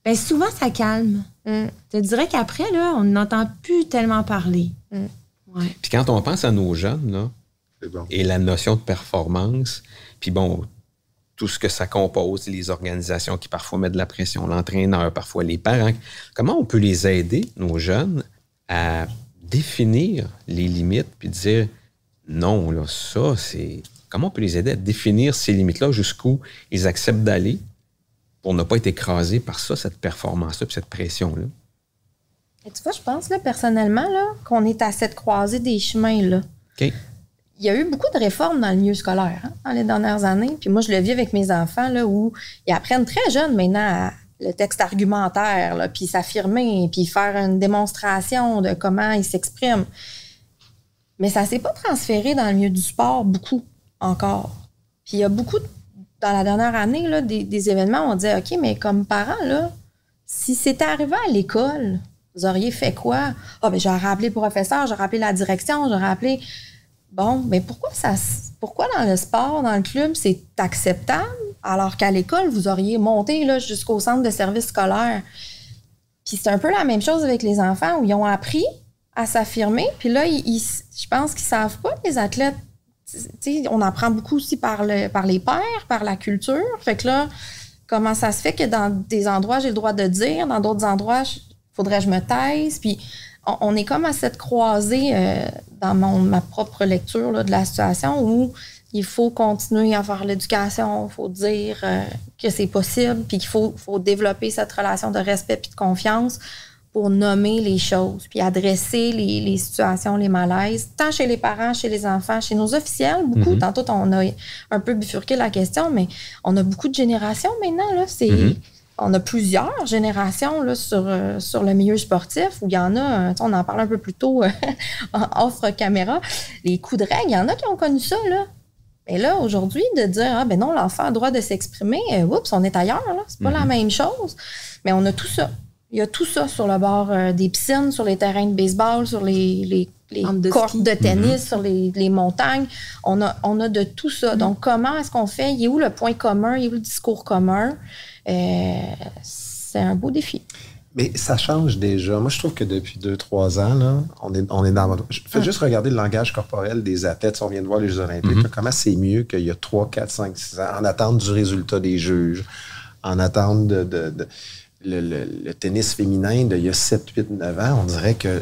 Ben, souvent, ça calme. Je te dirais qu'après, là, on n'entend plus tellement parler. Ouais. Puis quand on pense à nos jeunes, là, et la notion de performance, puis bon, tout ce que ça compose, les organisations qui parfois mettent de la pression, l'entraîneur, parfois les parents, comment on peut les aider, nos jeunes, à définir les limites puis dire non, là, ça, c'est. Comment on peut les aider à définir ces limites-là jusqu'où ils acceptent d'aller pour ne pas être écrasés par ça, cette performance-là, puis cette pression-là? Et tu vois, je pense, là, personnellement, là, qu'on est à cette croisée des chemins, là. Il y a eu beaucoup de réformes dans le milieu scolaire hein, dans les dernières années. Puis moi, je le vis avec mes enfants, là, où ils apprennent très jeunes maintenant à, le texte argumentaire, puis s'affirmer, puis faire une démonstration de comment il s'exprime. Mais ça s'est pas transféré dans le milieu du sport beaucoup encore. Puis il y a beaucoup, dans la dernière année, là, des, événements où on dit OK, mais comme parent, là, si c'était arrivé à l'école, vous auriez fait quoi? Ah, ben j'aurais appelé le professeur, j'aurais appelé la direction, j'aurais appelé. Bon, mais pourquoi ça pourquoi dans le sport, dans le club, c'est acceptable, alors qu'à l'école, vous auriez monté jusqu'au centre de service scolaire? Puis c'est un peu la même chose avec les enfants où ils ont appris à s'affirmer. Puis là, ils, je pense qu'ils savent pas, les athlètes. on apprend beaucoup aussi par, le, par les pères, par la culture. Fait que là, comment ça se fait que dans des endroits, j'ai le droit de dire, dans d'autres endroits, il faudrait que je me taise. Puis on, est comme à cette croisée euh, dans ma propre lecture de la situation où il faut continuer à faire l'éducation, il faut dire euh, que c'est possible, puis qu'il faut, développer cette relation de respect et de confiance pour nommer les choses, puis adresser les, situations, les malaises, tant chez les parents, chez les enfants, chez nos officiels, beaucoup. Mm-hmm. Tantôt, on a un peu bifurqué la question, mais on a beaucoup de générations maintenant. Là. C'est, mm-hmm. On a plusieurs générations là, sur, euh, sur le milieu sportif où il y en a, on en parle un peu plus tôt en offre caméra, les coups de règle, il y en a qui ont connu ça. Là. Mais là, aujourd'hui, de dire, ah ben non, l'enfant a le droit de s'exprimer, euh, oups, on est ailleurs, là. C'est pas la mhm. même chose. Mais on a tout ça. Il y a tout ça sur le bord euh, des piscines, sur les terrains de baseball, sur les, les, les de de tennis, mhm. sur les, les, montagnes. On a, on a de tout ça. Mhm. Donc, comment est-ce qu'on fait? Il est où le point commun? Il est où le discours commun? Euh, c'est un beau défi. Mais ça change déjà. Moi, je trouve que depuis deux, trois ans, là, on, est, on est dans. Je fais juste regarder le langage corporel des athlètes. Si on vient de voir les Jeux Olympiques, mm-hmm. comment c'est mieux qu'il y a trois, quatre, cinq, six ans, en attente du résultat des juges, en attente de, de- de- le, le- le tennis féminin d'il y a 7, 8, 9 ans, on dirait que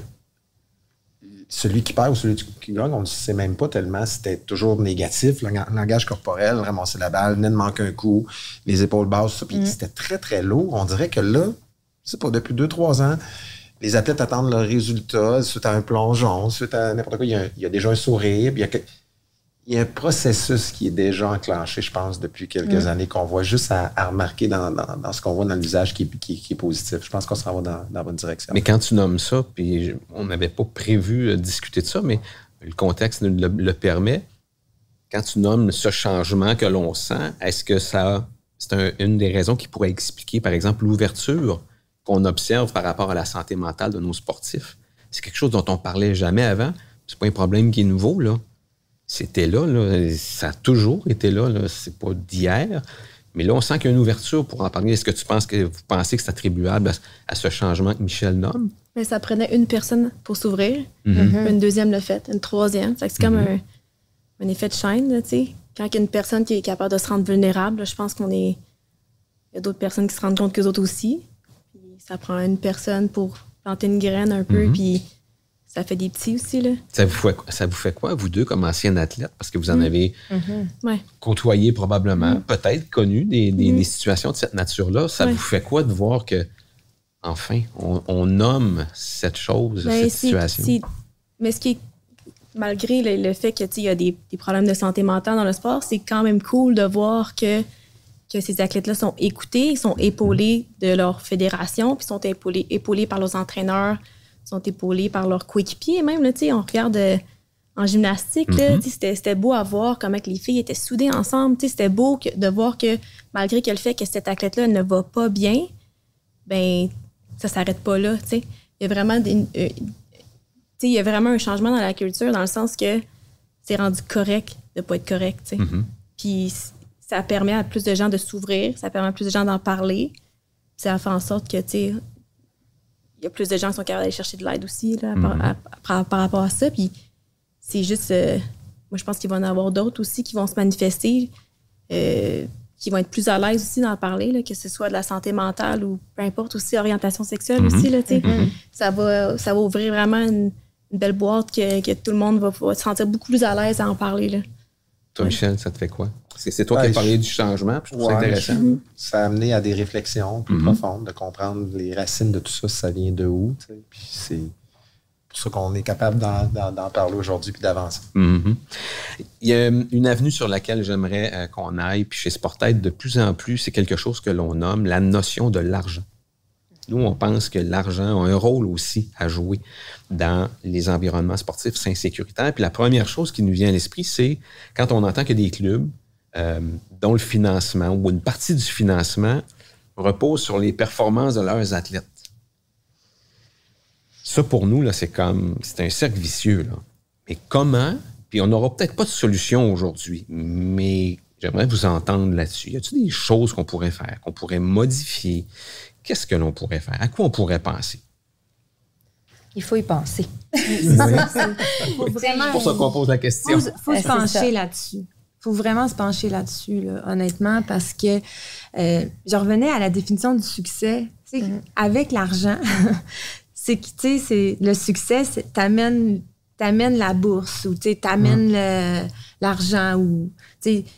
celui qui perd ou celui qui gagne, on ne sait même pas tellement c'était toujours négatif. Le lang- langage corporel, ramasser la balle, venait de manquer un coup, les épaules basses, ça, puis c'était très, très lourd. On dirait que là, c'est pas depuis 2-3 ans, les athlètes attendent leurs résultats suite à un plongeon, suite à n'importe quoi. Il y, a, il y a déjà un sourire, puis il y a, que- il y a un processus qui est déjà enclenché, je pense, depuis quelques années, qu'on voit juste à, à remarquer dans, dans- dans ce qu'on voit dans le visage qui, est- qui, qui est positif. Je pense qu'on s'en va dans, dans la bonne direction. Mais quand tu nommes ça, puis on n'avait pas prévu de discuter de ça, mais le contexte nous le, le permet. Quand tu nommes ce changement que l'on sent, est-ce que ça, c'est un- une des raisons qui pourrait expliquer, par exemple, l'ouverture qu'on observe par rapport à la santé mentale de nos sportifs? C'est quelque chose dont on parlait jamais avant. C'est pas un problème qui est nouveau, là. C'était là, là. Ça a toujours été là, là. C'est pas d'hier. Mais là, on sent qu'il y a une ouverture pour en parler. Est-ce que tu penses que vous pensez que c'est attribuable à, à ce changement que Michel nomme? Mais ça prenait une personne pour s'ouvrir. Mhm. Une deuxième le fait, une troisième. Fait que c'est comme un, un effet de chaîne, là, tu sais. Quand il y a une personne qui est capable de se rendre vulnérable, là, je pense qu'on est. Il y a d'autres personnes qui se rendent compte que autres aussi. Puis ça prend une personne pour planter une graine un peu, puis ça fait des petits aussi, là. Ça vous, fait, ça vous fait quoi, vous deux, comme anciens athlètes? Parce que vous en avez Ouais. côtoyé probablement, peut-être connu des, des- des situations de cette nature-là. Ça vous fait quoi de voir que, enfin, on, on nomme cette chose, Ben, cette situation? Mais ce qui est, malgré le, le fait qu'il y a des, des problèmes de santé mentale dans le sport, c'est quand même cool de voir que, que ces athlètes-là sont écoutés, ils sont épaulés de leur fédération, puis sont épaulés, épaulés par leurs entraîneurs, sont épaulés par leurs coéquipiers. Même, là, tu sais, on regarde euh, en gymnastique, tu sais, c'était, beau à voir comment que les filles étaient soudées ensemble. tu sais, C'était beau que- de voir que malgré que le fait que cet athlète-là ne va pas bien, ben ça s'arrête pas là. tu sais. Il y a vraiment des, euh, il y a vraiment un changement dans la culture dans le sens que c'est rendu correct de pas être correct. tu sais. Mhm. Puis ça permet à plus de gens de s'ouvrir, ça permet à plus de gens d'en parler. Ça fait en sorte que, tu sais, il y a plus de gens qui sont capables d'aller chercher de l'aide aussi là, par, à- par- par rapport à ça. Puis c'est juste, euh, moi je pense qu'il va y en avoir d'autres aussi qui vont se manifester, euh, qui vont être plus à l'aise aussi d'en parler, là, que ce soit de la santé mentale ou peu importe aussi, orientation sexuelle aussi. Là, tu sais. ça, va, ça va ouvrir vraiment une, une belle boîte que, que tout le monde va, va se sentir beaucoup plus à l'aise à en parler. Là. Toi, Michel, ça te fait quoi? C'est, toi Ouais, qui as parlé je- du changement, puis je trouve ça Ouais, intéressant. je- Ça a amené à des réflexions plus Mhm. profondes, de comprendre les racines de tout ça, ça vient de où. tu sais. Puis c'est pour ça qu'on est capable d'en, parler aujourd'hui puis d'avancer. Mhm. Il y a une avenue sur laquelle j'aimerais euh, qu'on aille, puis chez Sportaid, de plus en plus, c'est quelque chose que l'on nomme la notion de l'argent. Nous, on pense que l'argent a un rôle aussi à jouer dans les environnements sportifs sains sécuritaires. Puis la première chose qui nous vient à l'esprit, c'est quand on entend que des clubs euh, dont le financement ou une partie du financement repose sur les performances de leurs athlètes. Ça, pour nous, là, c'est comme, c'est un cercle vicieux, là. Mais comment, puis on n'aura peut-être pas de solution aujourd'hui, mais j'aimerais vous entendre là-dessus. Y a-t-il des choses qu'on pourrait faire, qu'on pourrait modifier? Qu'est-ce que l'on pourrait faire? À quoi on pourrait penser? Il faut y penser. Faut vraiment- C'est pour ça qu'on pose la question. faut, faut se ça. pencher là-dessus. Faut vraiment se pencher là-dessus, là, honnêtement, parce que euh, je revenais à la définition du succès. Sais, Avec l'argent, c'est que, tu sais, le succès, c'est- t'amènes la bourse ou t'amènes le- l'argent ou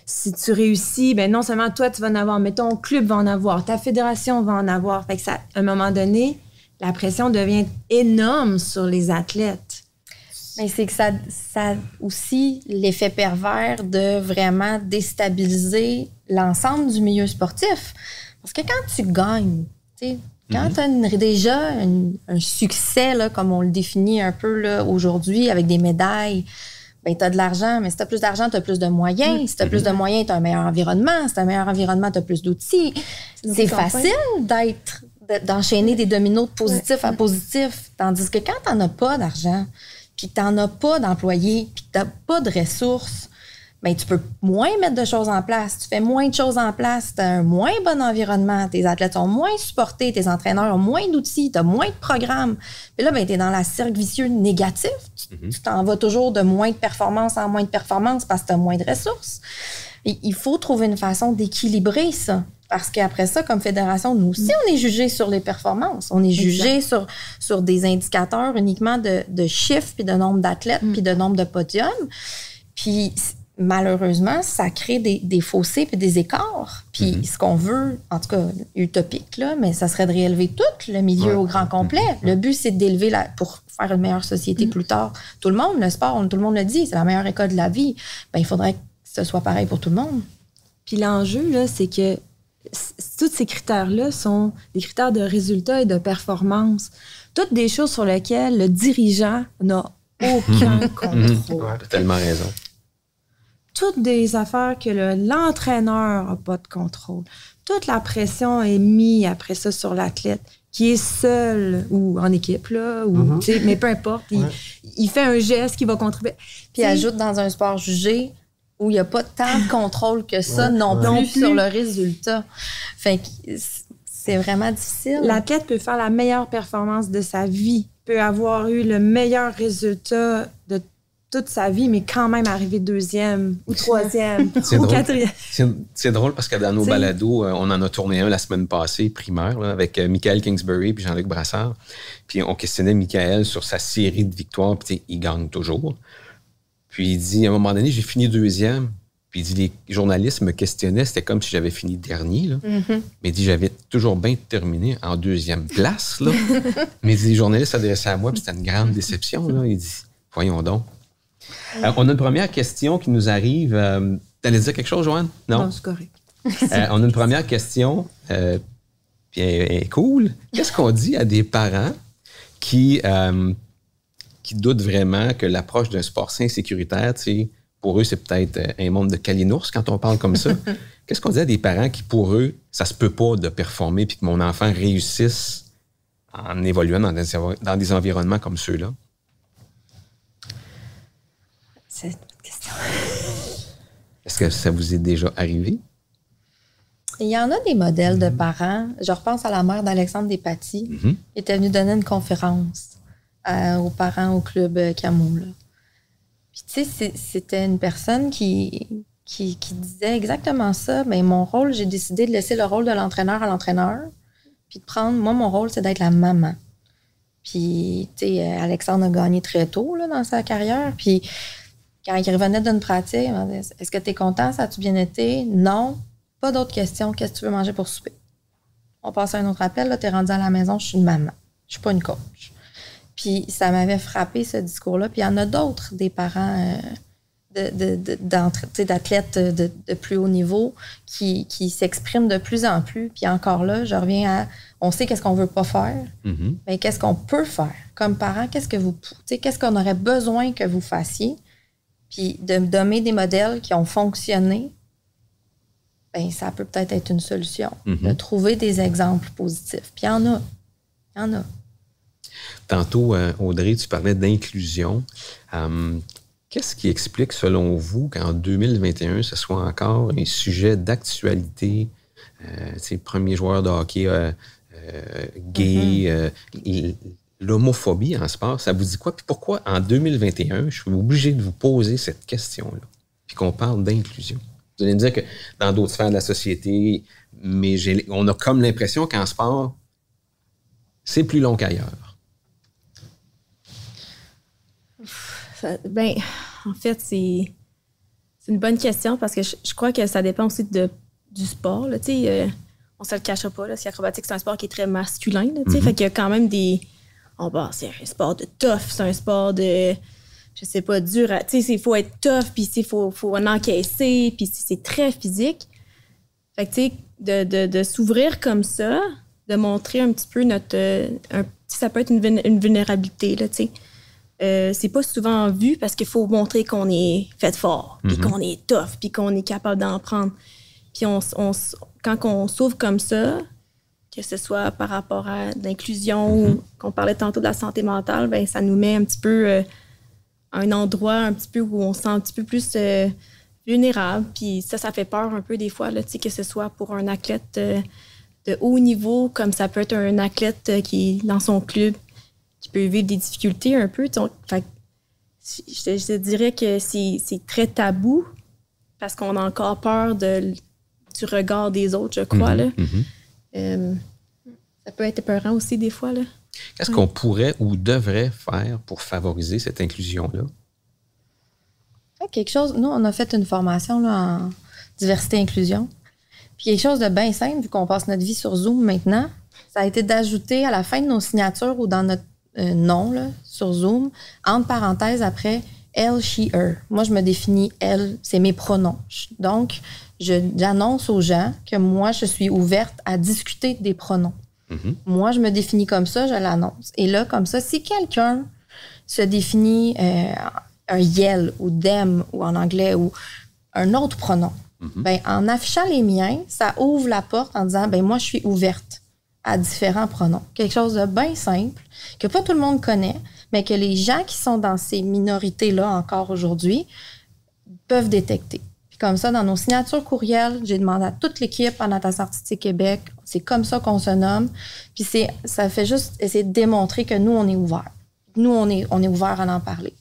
si tu réussis, ben non seulement toi tu vas en avoir, mais ton club va en avoir, ta fédération va en avoir. Fait que ça, à un moment donné, la pression devient énorme sur les athlètes. Mais c'est que ça, ça a aussi l'effet pervers de vraiment déstabiliser l'ensemble du milieu sportif. Parce que quand tu gagnes, tu sais, quand tu as déjà une- un succès, là, comme on le définit un peu aujourd'hui, avec des médailles, ben, tu as de l'argent, mais si tu as plus d'argent, tu as plus de moyens. Si tu as plus de moyens, tu as un meilleur environnement. Si tu as un meilleur environnement, tu as plus d'outils. C'est facile d'être de- d'enchaîner des dominos de positif à positif. Tandis que quand tu n'en as pas d'argent, puis que tu n'en as pas d'employés, puis que tu n'as pas de ressources, ben, tu peux moins mettre de choses en place. Tu fais moins de choses en place, tu as un moins bon environnement, tes athlètes sont moins supportés, tes entraîneurs ont moins d'outils, tu as moins de programmes. Puis là, ben, tu es dans la cercle vicieux négatif. Tu tu t'en vas toujours de moins de performance en moins de performance parce que tu as moins de ressources. il faut trouver une façon d'équilibrer ça. Parce qu'après ça, comme fédération, nous aussi, on est jugé sur les performances. On est jugé sur, sur des indicateurs uniquement de, de chiffres, puis de nombre d'athlètes, puis de nombre de podiums. Puis malheureusement, ça crée des, des fossés puis des écarts. Puis ce qu'on veut, en tout cas utopique, là, mais ça serait de réélever tout le milieu au grand complet. Le but, c'est d'élever la, pour faire une meilleure société plus tard. Tout le monde, le sport, tout le monde le dit, c'est la meilleure école de la vie. Ben, il faudrait que ce soit pareil pour tout le monde. Puis l'enjeu, là, c'est que tous ces critères-là sont des critères de résultat et de performance. Toutes des choses sur lesquelles le dirigeant n'a aucun contrôle. Tu tellement raison. Toutes des affaires que l'entraîneur n'a pas de contrôle. Toute la pression est mise après ça sur l'athlète qui est seul ou en équipe, là, ou, mm-hmm. mais peu importe. Il, fait un geste qui va contribuer. Puis il ajoute dans un sport jugé, où il n'y a pas tant de contrôle que ça non, plus sur le résultat. Fait que c'est vraiment difficile. L'athlète peut faire la meilleure performance de sa vie, peut avoir eu le meilleur résultat de toute sa vie, mais quand même arriver deuxième ou troisième ou quatrième. C'est drôle parce que dans nos balados, euh, on en a tourné un la semaine passée, primaire, avec euh, Michael Kingsbury et Jean-Luc Brassard. Puis on questionnait Michael sur sa série de victoires, puis il gagne toujours. Puis il dit, à un moment donné, j'ai fini deuxième. Puis il dit, les journalistes me questionnaient, c'était comme si j'avais fini dernier. Là. Mm-hmm. Mais il dit, j'avais toujours bien terminé en deuxième place. Là. Mais il dit, les journalistes s'adressaient à moi, puis c'était une grande déception. Là. Il dit, voyons donc. Euh, on a une première question qui nous arrive. Euh, T'allais dire quelque chose, Joanne? Non, non c'est correct. Euh, on a une première question, euh, puis elle, est cool. Qu'est-ce qu'on dit à des parents qui qui doutent vraiment que l'approche d'un sport sain sécuritaire, pour eux, c'est peut-être euh, un monde de calinours quand on parle comme ça. Qu'est-ce qu'on dit à des parents qui, pour eux, ça se peut pas de performer puis que mon enfant réussisse en évoluant dans des, dans des environnements comme ceux-là? C'est une question. Est-ce que ça vous est déjà arrivé? Il y en a des modèles de parents. Je repense à la mère d'Alexandre mm-hmm. qui était venue donner une conférence aux parents au club euh, Camo. Puis tu sais, c'était une personne qui, qui, disait exactement ça. Mais mon rôle, j'ai décidé de laisser le rôle de l'entraîneur à l'entraîneur. Puis de prendre, moi, mon rôle, c'est d'être la maman. Puis, tu sais, Alexandre a gagné très tôt là, dans sa carrière. Puis, quand il revenait d'une pratique, il dit Est-ce que tu es content? Ça a-tu bien été? Non. Pas d'autres questions. Qu'est-ce que tu veux manger pour souper? On passe à un autre appel. Tu es rendu à la maison, je suis une maman. Je suis pas une coach. Puis ça m'avait frappé ce discours-là. Puis il y en a d'autres, des parents euh, d'athlètes de, de, plus haut niveau qui, qui s'expriment de plus en plus. Puis encore là, je reviens à on sait qu'est-ce qu'on veut pas faire, mm-hmm. mais qu'est-ce qu'on peut faire? Comme parent, qu'est-ce que vous qu'est-ce qu'on aurait besoin que vous fassiez? Puis de me donner des modèles qui ont fonctionné, ben ça peut peut-être être une solution. Mm-hmm. De trouver des exemples positifs. Puis il y en a. Il y en a. Tantôt, euh, Audrey, tu parlais d'inclusion. Euh, qu'est-ce qui explique, selon vous, qu'en 2021, ce soit encore un sujet d'actualité? Euh, premier joueur de hockey euh, gay, mm-hmm. l'homophobie en sport, ça vous dit quoi? Puis pourquoi en 2021, je suis obligé de vous poser cette question-là? Puis qu'on parle d'inclusion? Vous allez me dire que dans d'autres sphères de la société, mais on a comme l'impression qu'en sport, c'est plus long qu'ailleurs. Ben, en fait, c'est une bonne question parce que je, crois que ça dépend aussi de, du sport. Là, euh, on se le cachera pas. Là, si acrobatique, c'est un sport qui est très masculin. Là, mm-hmm. Fait qu'il y a quand même des. Oh, bah, c'est un sport de tough, c'est un sport de. Je sais pas, dur. Il faut être tough, puis il faut, faut en encaisser, puis c'est très physique. Fait que, tu sais, de, de, de s'ouvrir comme ça, de montrer un petit peu notre. Euh, un, ça peut être une, une vulnérabilité, là, tu sais. Euh, c'est pas souvent vu parce qu'il faut montrer qu'on est fait fort, puis mhm. qu'on est tough, puis qu'on est capable d'en prendre. Puis on, quand on s'ouvre comme ça, que ce soit par rapport à l'inclusion ou mhm. qu'on parlait tantôt de la santé mentale, ben ça nous met un petit peu euh, à un endroit un petit peu où on se sent un petit peu plus euh, vulnérable. Puis ça, ça fait peur un peu des fois, là, que ce soit pour un athlète de haut niveau, comme ça peut être un athlète qui est dans son club qui peut vivre des difficultés un peu. je, te dirais que c'est très tabou parce qu'on a encore peur de, du regard des autres, je crois. Mhm, là. mhm. Euh, ça peut être épeurant aussi des fois. Là. Qu'est-ce qu'on pourrait ou devrait faire pour favoriser cette inclusion-là? Fait Quelque chose, nous, on a fait une formation là, en diversité et inclusion. Puis quelque chose de bien simple, vu qu'on passe notre vie sur Zoom maintenant, ça a été d'ajouter à la fin de nos signatures ou dans notre euh, nom là, sur Zoom, entre parenthèses après elle, she, her. Moi, je me définis elle, c'est mes pronoms. Donc, je- j'annonce aux gens que moi, je suis ouverte à discuter des pronoms. Mhm. Moi, je me définis comme ça, je l'annonce. Et là, comme ça, si quelqu'un se définit euh, un yell ou them ou en anglais ou un autre pronom, ben, en affichant les miens, ça ouvre la porte en disant ben moi, je suis ouverte à différents pronoms. Quelque chose de bien simple, que pas tout le monde connaît, mais que les gens qui sont dans ces minorités-là encore aujourd'hui peuvent détecter. Puis comme ça, dans nos signatures courriels, j'ai demandé à toute l'équipe en natation artistique Québec, c'est comme ça qu'on se nomme. Puis c'est, ça fait juste essayer de démontrer que nous, on est ouvert. Nous, on est, on est ouvert à en parler.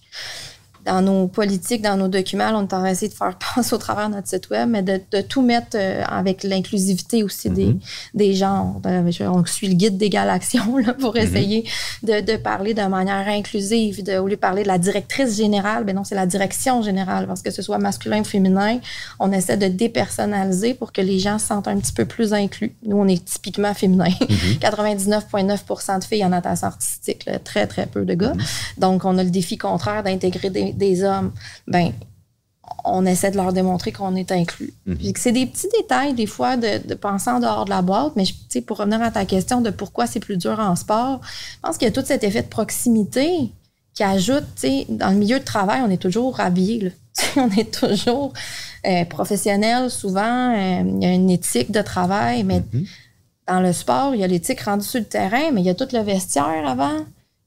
Dans nos politiques, dans nos documents, on est en train d'essayer de faire passer au travers de notre site web, mais de, de tout mettre euh, avec l'inclusivité aussi des, des genres. Euh, je- On suit le guide d'égal action là, pour essayer de, de parler de manière inclusive. De, au lieu de parler de la directrice générale, ben non, c'est la direction générale, parce que ce soit masculin ou féminin, on essaie de dépersonnaliser pour que les gens se sentent un petit peu plus inclus. Nous, on est typiquement féminin. 99,9 de filles en natation artistique, là, très, très peu de gars. Donc, on a le défi contraire d'intégrer des, des hommes. Ben, on essaie de leur démontrer qu'on est inclus. Puis que c'est des petits détails, des fois, de, de penser en dehors de la boîte. Mais je- pour revenir à ta question de pourquoi c'est plus dur en sport, je pense qu'il y a tout cet effet de proximité qui ajoute, tu sais, dans le milieu de travail, on est toujours habillé. on est toujours euh, professionnel, souvent. euh, Il y a une éthique de travail, mais dans le sport, il y a l'éthique rendue sur le terrain, mais il y a tout le vestiaire avant.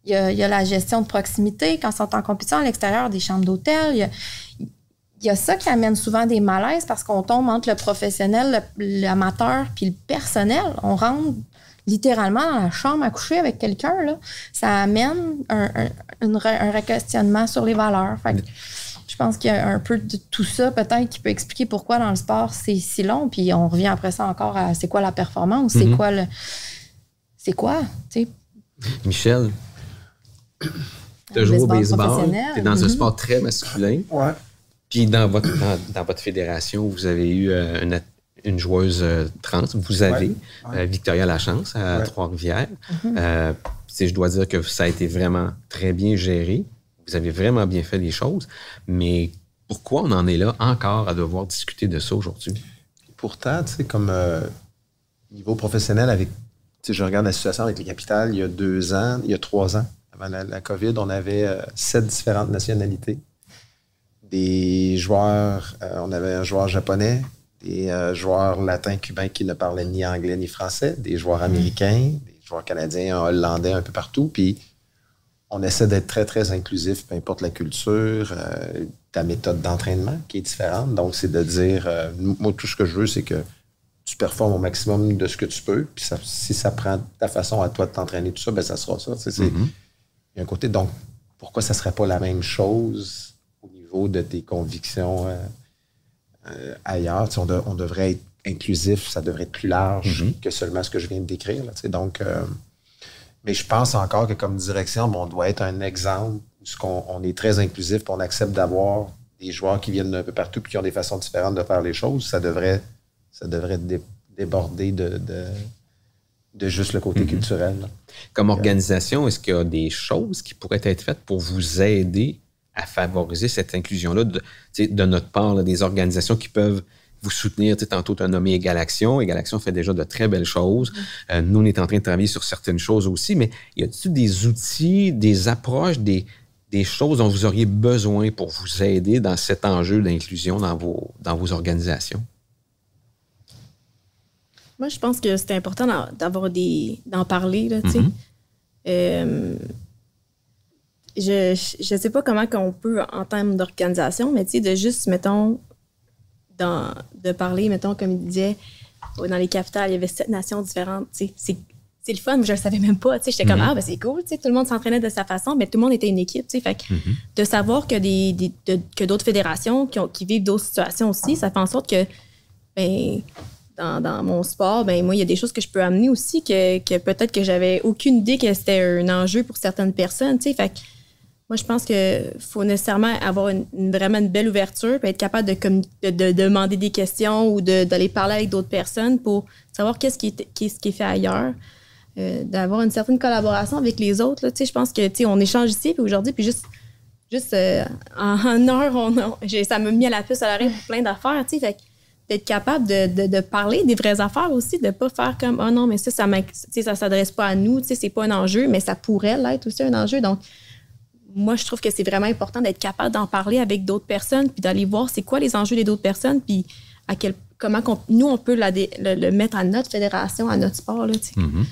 Il y a, il y a la gestion de proximité. Quand c'est en compétition à l'extérieur des chambres d'hôtel, il y a, il y a ça qui amène souvent des malaises parce qu'on tombe entre le professionnel, l'amateur, puis le personnel. On rentre littéralement dans la chambre à coucher avec quelqu'un. là. Ça amène un, un, requestionnement sur les valeurs. Fait que je pense qu'il y a un peu de tout ça peut-être qui peut expliquer pourquoi dans le sport c'est si long. Puis on revient après ça encore à c'est quoi la performance, c'est Mhm. quoi le. C'est quoi, tu sais? Michel, tu as Le joué au baseball tu es dans un Mhm. sport très masculin. Ouais. Puis dans votre, dans, dans votre fédération, vous avez eu euh, une, joueuse euh, trans. Vous avez Ouais, ouais. euh, Victoria Lachance à Ouais. Trois-Rivières. Sais, je dois dire que ça a été vraiment très bien géré. Vous avez vraiment bien fait les choses. Mais pourquoi on en est là encore à devoir discuter de ça aujourd'hui? Pourtant, tu sais, comme euh, niveau professionnel, avec, tu sais, je regarde la situation avec les capitales, il y a deux ans, il y a trois ans, avant la, la COVID, on avait euh, sept différentes nationalités. Des joueurs, euh, on avait un joueur japonais, des euh, joueurs latins, cubains qui ne parlaient ni anglais ni français, des joueurs américains, des joueurs canadiens, hollandais, un peu partout. Puis on essaie d'être très, très inclusif, peu importe la culture, ta méthode d'entraînement qui est différente. Donc, c'est de dire, moi, tout ce que je veux, c'est que tu performes au maximum de ce que tu peux. Puis ça- si ça prend ta façon à toi de t'entraîner, tout ça, ben ça sera ça. Il y a un côté, donc, pourquoi ça serait pas la même chose au niveau de tes convictions euh, euh, ailleurs? Tu sais, on, de- on devrait être inclusif, ça devrait être plus large que seulement ce que je viens de décrire. là, tu sais. donc, euh, mais je pense encore que comme direction, bon, on doit être un exemple où ce on est très inclusif, on accepte d'avoir des joueurs qui viennent d'un peu partout puis qui ont des façons différentes de faire les choses. Ça devrait, ça devrait dé- déborder de, de, de juste le côté culturel. là. Comme organisation, est-ce qu'il y a des choses qui pourraient être faites pour vous aider à favoriser cette inclusion-là de, notre part, là, des organisations qui peuvent vous soutenir? Tantôt, tu as nommé Égal Action. Égal Action fait déjà de très belles choses. Euh, nous, on est en train de travailler sur certaines choses aussi, mais y a-t-il des outils, des approches, des, des choses dont vous auriez besoin pour vous aider dans cet enjeu d'inclusion dans vos, dans vos organisations? Moi, je pense que c'est important d'en- d'avoir des. d'en parler, là, tu sais. Mhm. Euh, je, je sais pas comment qu'on peut en termes d'organisation, mais tu sais, de juste, mettons, dans, de parler, mettons, comme il disait, dans les capitales, il y avait sept nations différentes. C'est le fun, mais je le savais même pas. J'étais comme, Mhm. ah, ben c'est cool, tu sais, tout le monde s'entraînait de sa façon, mais tout le monde était une équipe. tu sais. Fait que Mhm. de savoir que des, des- de- que d'autres fédérations qui, ont- qui vivent d'autres situations aussi, ça fait en sorte que ben, dans, mon sport, ben moi, il y a des choses que je peux amener aussi que, que peut-être que j'avais aucune idée que c'était un enjeu pour certaines personnes. Fait que moi, je pense qu'il faut nécessairement avoir une, vraiment une belle ouverture, puis être capable de, de, de demander des questions ou d'aller parler avec d'autres personnes pour savoir qu'est-ce qui qui est fait ailleurs. Euh, d'avoir une certaine collaboration avec les autres. Je pense que on échange ici puis aujourd'hui, puis juste, juste euh, en, en heure, ça m'a mis à la puce à l'oreille pour plein d'affaires. que D'être capable de, de- de parler des vraies affaires aussi, de pas faire comme oh non, mais ça, ça ne ça s'adresse pas à nous, tu sais, c'est pas un enjeu, mais ça pourrait l'être aussi un enjeu. Donc, moi, je trouve que c'est vraiment important d'être capable d'en parler avec d'autres personnes, puis d'aller voir c'est quoi les enjeux des d'autres personnes, puis à quel, comment nous, on peut la le, le mettre à notre fédération, à notre sport. Là, tu sais. Mhm.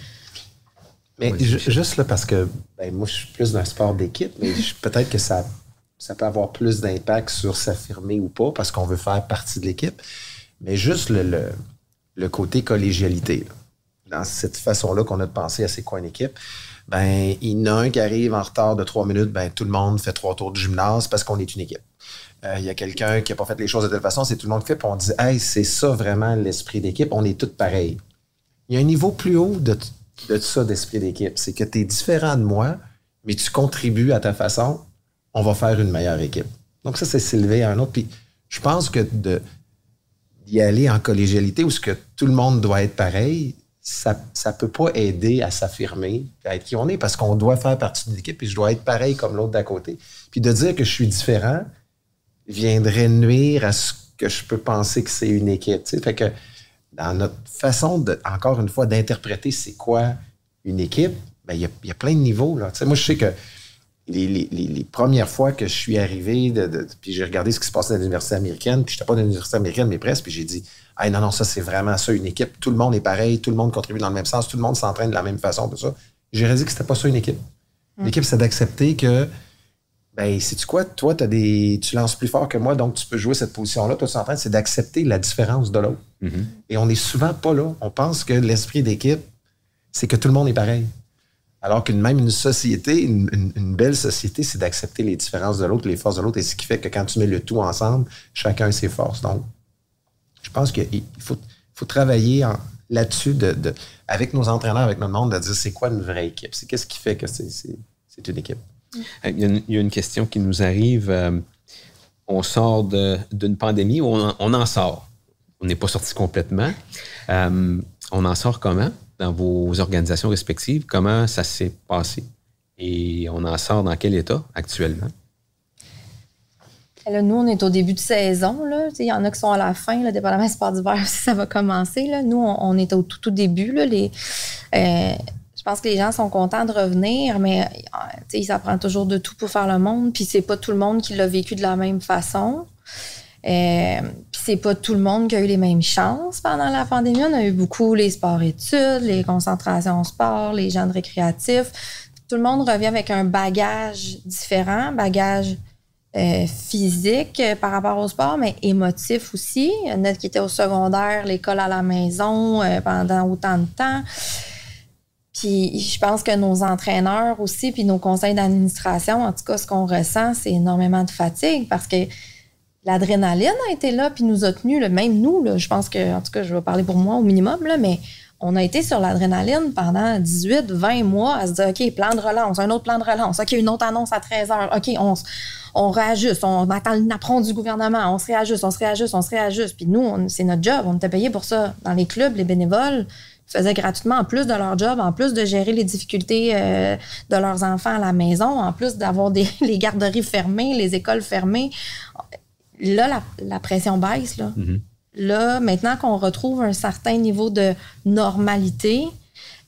Mais Oui, juste là, parce que ben, moi, je suis plus d'un sport d'équipe, mais je- peut-être que ça, ça peut avoir plus d'impact sur s'affirmer ou pas parce qu'on veut faire partie de l'équipe. Mais juste le, le, le côté collégialité, là. dans cette façon-là qu'on a de penser à c'est quoi une équipe, ben, il y en a un qui arrive en retard de trois minutes, ben, tout le monde fait trois tours de gymnase parce qu'on est une équipe. Euh, Il y a quelqu'un qui n'a pas fait les choses de telle façon, c'est tout le monde qui fait, puis on dit, hey, c'est ça vraiment l'esprit d'équipe, on est tous pareils. Il y a un niveau plus haut de, de ça d'esprit d'équipe. C'est que tu es différent de moi, mais tu contribues à ta façon, on va faire une meilleure équipe. Donc ça, c'est s'élever à un autre. Puis je pense que de d'y aller en collégialité où ce que tout le monde doit être pareil, ça ne peut pas aider à s'affirmer, à être qui on est, parce qu'on doit faire partie de l'équipe et je dois être pareil comme l'autre d'à côté. Puis de dire que je suis différent viendrait nuire à ce que je peux penser que c'est une équipe. Fait que dans notre façon, de, encore une fois, d'interpréter c'est quoi une équipe, ben, il y, a, il y a plein de niveaux. Là. Moi, je sais que les, les- les- les premières fois que je suis arrivé, de, de- puis j'ai regardé ce qui se passait dans l'université américaine, puis je n'étais pas dans l'université américaine, mais presque, puis j'ai dit, ah non, non, ça, c'est vraiment ça, une équipe. Tout le monde est pareil, tout le monde contribue dans le même sens, tout le monde s'entraîne de la même façon, tout ça. J'ai réalisé que c'était pas ça une équipe. L'équipe, c'est d'accepter que, ben, sais-tu quoi, toi, as des, tu lances plus fort que moi, donc tu peux jouer cette position-là. Toi, tu t'entraînes, c'est d'accepter la différence de l'autre. Mhm. Et on n'est souvent pas là. On pense que l'esprit d'équipe, c'est que tout le monde est pareil. Alors qu'une même une société, une, belle société, c'est d'accepter les différences de l'autre, les forces de l'autre, et ce qui fait que quand tu mets le tout ensemble, chacun a ses forces. Donc, je pense qu'il il faut, travailler là-dessus de, de- avec nos entraîneurs, avec notre monde, de dire c'est quoi une vraie équipe? C'est qu'est-ce qui fait que c'est, une équipe? Euh, Il y, a une, question qui nous arrive. euh, on sort d'une pandémie, on on en sort? On n'est pas sorti complètement. Euh, on en sort comment? Dans vos organisations respectives? Comment ça s'est passé? Et on en sort dans quel état actuellement? Là, nous, on est au début de saison. Il y en a qui sont à la fin, là, dépendamment du sport d'hiver, si ça va commencer. Nous, on, est au tout, tout début. Euh, je pense que les gens sont contents de revenir, mais ça prend toujours de tout pour faire le monde. Puis c'est pas tout le monde qui l'a vécu de la même façon. Euh, puis c'est pas tout le monde qui a eu les mêmes chances pendant la pandémie. On a eu beaucoup les sports-études, les concentrations sport, les jeunes récréatifs. Tout le monde revient avec un bagage différent, bagage euh, physique euh, par rapport au sport, mais émotif aussi. Il y en a qui étaient au secondaire, l'école à la maison euh, pendant autant de temps. Puis je pense que nos entraîneurs aussi, puis nos conseils d'administration, en tout cas, ce qu'on ressent, c'est énormément de fatigue parce que l'adrénaline a été là, puis nous a tenus, là, même nous, là, je pense que, en tout cas, je vais parler pour moi au minimum, là, mais on a été sur l'adrénaline pendant 18, 20 mois à se dire, OK, plan de relance, un autre plan de relance, OK, une autre annonce à 13 heures, OK, on, on réajuste, on attend le napperon du gouvernement, on se réajuste, on se réajuste, on se réajuste. Puis nous, c'est notre job, on était payé pour ça. Dans les clubs, les bénévoles faisaient gratuitement, en plus de leur job, en plus de gérer les difficultés euh, de leurs enfants à la maison, en plus d'avoir les garderies fermées, les écoles fermées. Là, la, la pression baisse, là. Mhm. Là, maintenant qu'on retrouve un certain niveau de normalité,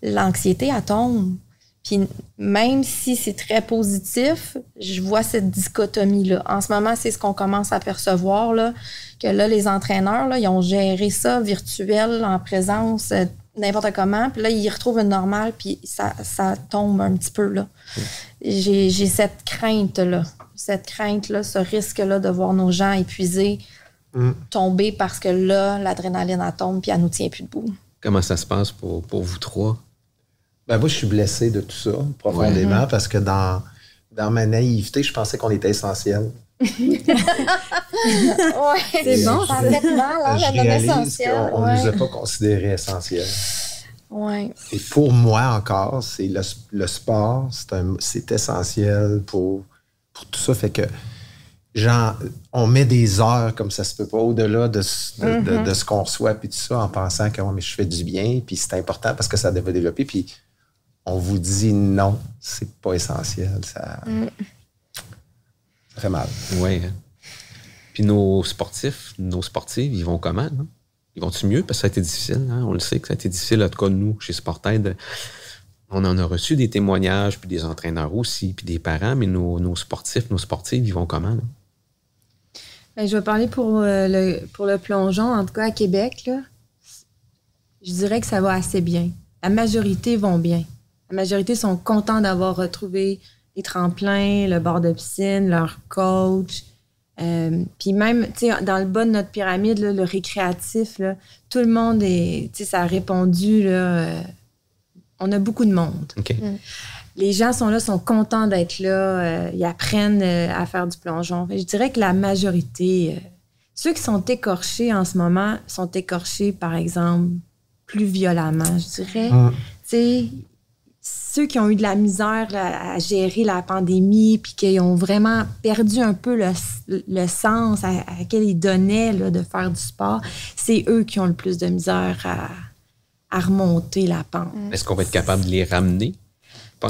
l'anxiété, elle tombe. Puis même si c'est très positif, je vois cette dichotomie-là. En ce moment, c'est ce qu'on commence à percevoir, là, que là, les entraîneurs, là, ils ont géré ça virtuel, en présence, euh, n'importe comment. Puis là, ils retrouvent une normale, puis ça, ça tombe un petit peu, là. J'ai j'ai cette crainte-là. Cette crainte-là, ce risque-là de voir nos gens épuisés, Mm. tomber parce que là, l'adrénaline, elle tombe, puis elle nous tient plus debout. Comment ça se passe pour, pour vous trois? Ben, moi, je suis blessé de tout ça, profondément, parce que dans, dans ma naïveté, je pensais qu'on était essentiel. ouais. C'est bon, Ça ça. fait mal, hein, je la réalise essentielle. qu'on ne nous Ouais. a pas considérés essentiels. Ouais. Et pour moi encore, c'est le, le sport, c'est essentiel pour, pour tout ça. Fait que genre, on met des heures comme ça se peut pas au-delà de, ce- de, de- de ce qu'on reçoit puis tout ça en pensant que Ouais, mais je fais du bien puis c'est important parce que ça devait développer puis on vous dit non, c'est pas essentiel. Ça, ça fait mal. Oui. Nos sportifs, nos sportives, ils vont comment? Ils vont-tu mieux? Parce que ça a été difficile. hein? On le sait que ça a été difficile, en tout cas, nous, chez Sportaid. On en a reçu des témoignages, puis des entraîneurs aussi, puis des parents, mais nos, sportifs, nos sportives, ils vont comment? Ben, je vais parler pour, euh, le, pour le plongeon, en tout cas à Québec. Je dirais que ça va assez bien. La majorité vont bien. La majorité sont contents d'avoir retrouvé les tremplins, le bord de piscine, leur coach. Euh, Puis même, tu sais, dans le bas de notre pyramide, là, le récréatif, là, tout le monde est, tu sais, ça a répondu, là, euh, on a beaucoup de monde. OK. Les gens sont là, sont contents d'être là, euh, ils apprennent euh, à faire du plongeon. Je dirais que la majorité, euh, ceux qui sont écorchés en ce moment sont écorchés, par exemple, plus violemment, je dirais. Mm. Tu sais, ceux qui ont eu de la misère là, à gérer la pandémie, puis qui ont vraiment perdu un peu le, le sens à, à quel ils donnaient là, de faire du sport, c'est eux qui ont le plus de misère à, à remonter la pente. Est-ce qu'on va être capable de les ramener?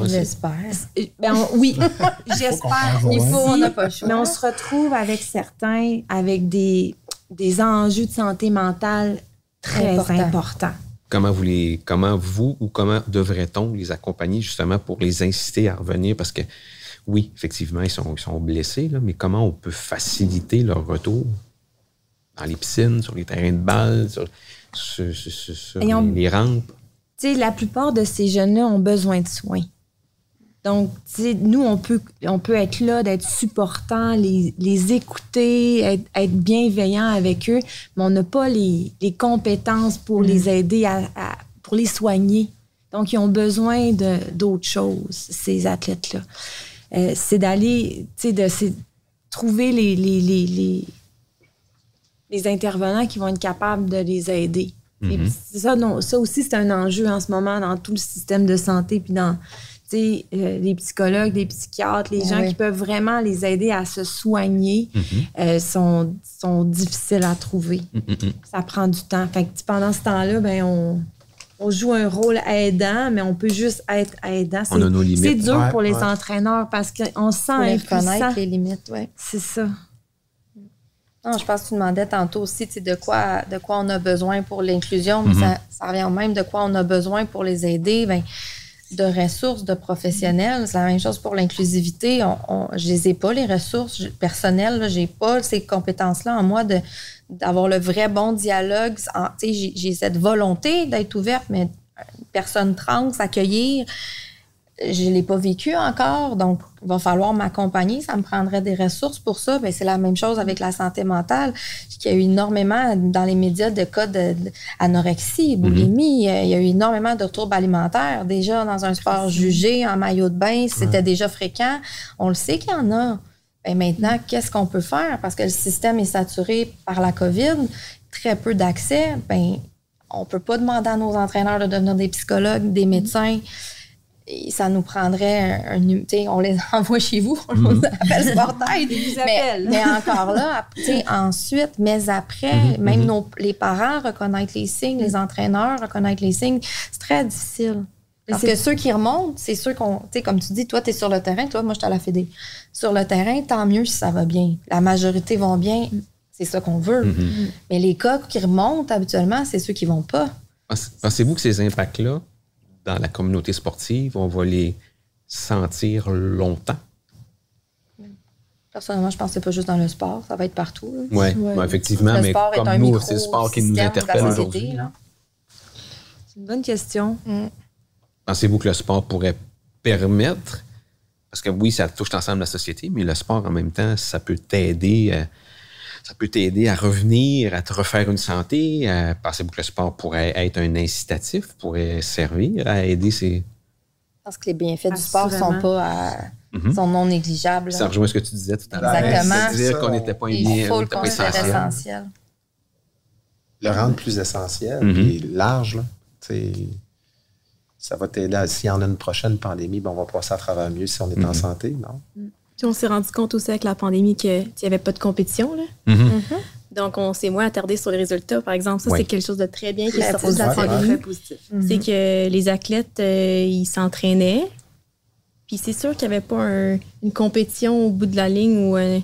J'espère. Euh, Ben, oui, qu'on j'espère. Il faut, On n'a pas le choix. Mais on se retrouve avec certains, avec des, des enjeux de santé mentale très Important. importants. Comment vous les, comment vous ou comment devrait-on les accompagner justement pour les inciter à revenir? Parce que oui, effectivement, ils sont, ils sont blessés, là, mais comment on peut faciliter leur retour? Dans les piscines, sur les terrains de balle, sur, sur- sur- sur- sur Et on- les, rampes? La plupart de ces jeunes-là ont besoin de soins. Donc, nous, on peut, on peut être là, d'être supportant, les, les écouter, être, être bienveillant avec eux, mais on n'a pas les, les compétences pour les aider, à, à- pour les soigner. Donc, ils ont besoin d'autres choses, ces athlètes-là. Euh, c'est d'aller, tu sais, de trouver les, les, les, intervenants qui vont être capables de les aider. Et puis, c'est ça, non, ça aussi, c'est un enjeu en ce moment dans tout le système de santé, puis dans sais, euh, les psychologues, les psychiatres, les Ah gens qui peuvent vraiment les aider à se soigner euh, sont, sont difficiles à trouver. Ça prend du temps. Fait que pendant ce temps-là, ben, on, on joue un rôle aidant, mais on peut juste être aidant. On a nos limites. C'est dur Ouais, pour les ouais. entraîneurs parce qu'on se sent Pour les impuissant. les limites. C'est ça. Non, je pense que tu demandais tantôt aussi de quoi, de quoi on a besoin pour l'inclusion, Mhm. ça, ça revient au même de quoi on a besoin pour les aider. Ben, de ressources, de professionnels. C'est la même chose pour l'inclusivité. On, je les ai pas, les ressources je- personnelles. là. J'ai pas ces compétences-là en moi d'avoir le vrai bon dialogue. J'ai j'ai cette volonté d'être ouverte, mais une personne trans, accueillir, je ne l'ai pas vécu encore, donc il va falloir m'accompagner. Ça me prendrait des ressources pour ça. Ben, c'est la même chose avec la santé mentale. Il y a eu énormément dans les médias de cas d'anorexie, boulimie. Euh, Il y a eu énormément de troubles alimentaires. Déjà dans un sport jugé, en maillot de bain, c'était déjà fréquent. On le sait qu'il y en a. Ben, maintenant, qu'est-ce qu'on peut faire? Parce que le système est saturé par la COVID, très peu d'accès. Ben, on peut pas demander à nos entraîneurs de devenir des psychologues, des médecins. Et ça nous prendrait un, un tu sais, on les envoie chez vous, on les appelle Sportaid. Ils vous Mais, appellent. mais encore là, tu sais, ensuite, mais après, même nos, les parents reconnaître les signes, les entraîneurs reconnaître les signes, c'est très difficile. Parce que ceux qui remontent, c'est ceux qu'on, tu sais, comme tu dis, toi, tu es sur le terrain, toi, moi, je suis à la Fédé. Sur le terrain, tant mieux si ça va bien. La majorité vont bien, c'est ça qu'on veut. Mhm. Mais les cas qui remontent habituellement, c'est ceux qui vont pas. Pense- Pensez-vous que ces impacts-là, dans la communauté sportive, on va les sentir longtemps? Personnellement, je pense que c'est pas juste dans le sport, ça va être partout. Oui, Ouais. effectivement, le mais sport est comme un nous, c'est le sport qui nous interpelle aujourd'hui. C'est une bonne question. Pensez-vous que le sport pourrait permettre, parce que oui, ça touche l'ensemble de la société, mais le sport en même temps, ça peut t'aider, euh, ça peut t'aider à revenir, à te refaire une santé. euh, Pensez-vous que le sport pourrait être un incitatif, pourrait servir à aider ces, pense que les bienfaits du sport sont pas à- Mhm. sont non négligeables. Ça rejoint ce que tu disais tout à l'heure. Exactement. C'est-à-dire qu'on n'était pas Il bien, faut on le n'était pas considérer essentiel. essentiel. Le rendre plus essentiel, Mhm. puis large, là. Ça va t'aider. à- S'il y en a une prochaine pandémie, ben, on va passer à travers mieux si on est en Mhm. santé, non? Puis on s'est rendu compte aussi avec la pandémie qu'il n'y avait pas de compétition. Là. Mhm. Donc, on s'est moins attardé sur les résultats, par exemple. Ça, Oui. c'est quelque chose de très bien qui est sorti de la pandémie. Positif. C'est que les athlètes, euh, ils s'entraînaient. Puis c'est sûr qu'il n'y avait pas un- une compétition au bout de la ligne ou un,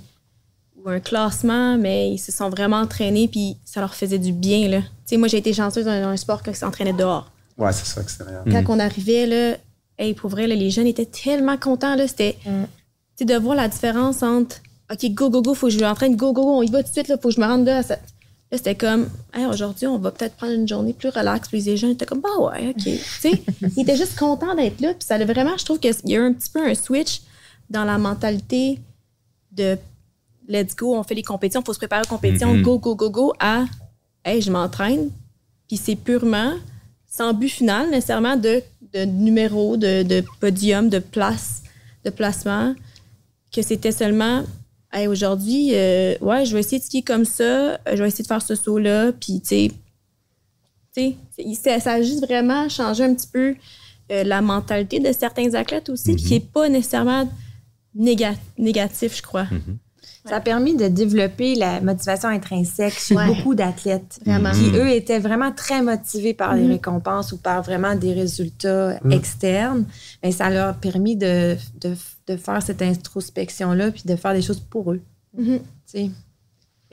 ou un classement, mais ils se sont vraiment entraînés, puis ça leur faisait du bien. Là. Tu sais, moi, j'ai été chanceuse dans un sport qui s'entraînait dehors. Ouais, c'est ça, extérieur. Quand on arrivait, là, hey, pour vrai, là, les jeunes étaient tellement contents. Là, c'était Mm. Sais, de voir la différence entre OK, go, go, go, faut que je m'entraîne, go, go, go, on y va tout de suite, là, faut que je me rende là. Ça- Là, c'était comme, Hey, aujourd'hui, on va peut-être prendre une journée plus relax. Puis les jeunes étaient comme, bah ouais, OK. tu sais, ils étaient juste contents d'être là. Puis ça a vraiment, je trouve qu'il y a eu un petit peu un switch dans la mentalité de let's go, on fait les compétitions, faut se préparer aux compétitions, Mhm. go, go, go, go, à hey, je m'entraîne. Puis c'est purement sans but final nécessairement de, de numéro, de, de podium, de place, de placement, que c'était seulement hey, aujourd'hui, euh, ouais, je vais essayer de skier comme ça, euh, je vais essayer de faire ce saut-là, puis tu sais, ça, a juste vraiment changé un petit peu euh, la mentalité de certains athlètes aussi, puis qui n'est pas nécessairement néga- négatif, je crois. Ça a permis de développer la motivation intrinsèque chez Ouais. beaucoup d'athlètes. Vraiment. Qui, eux, étaient vraiment très motivés par les Mhm. récompenses ou par vraiment des résultats Mhm. externes. Mais ça leur a permis de, de, de faire cette introspection-là puis de faire des choses pour eux. Mhm.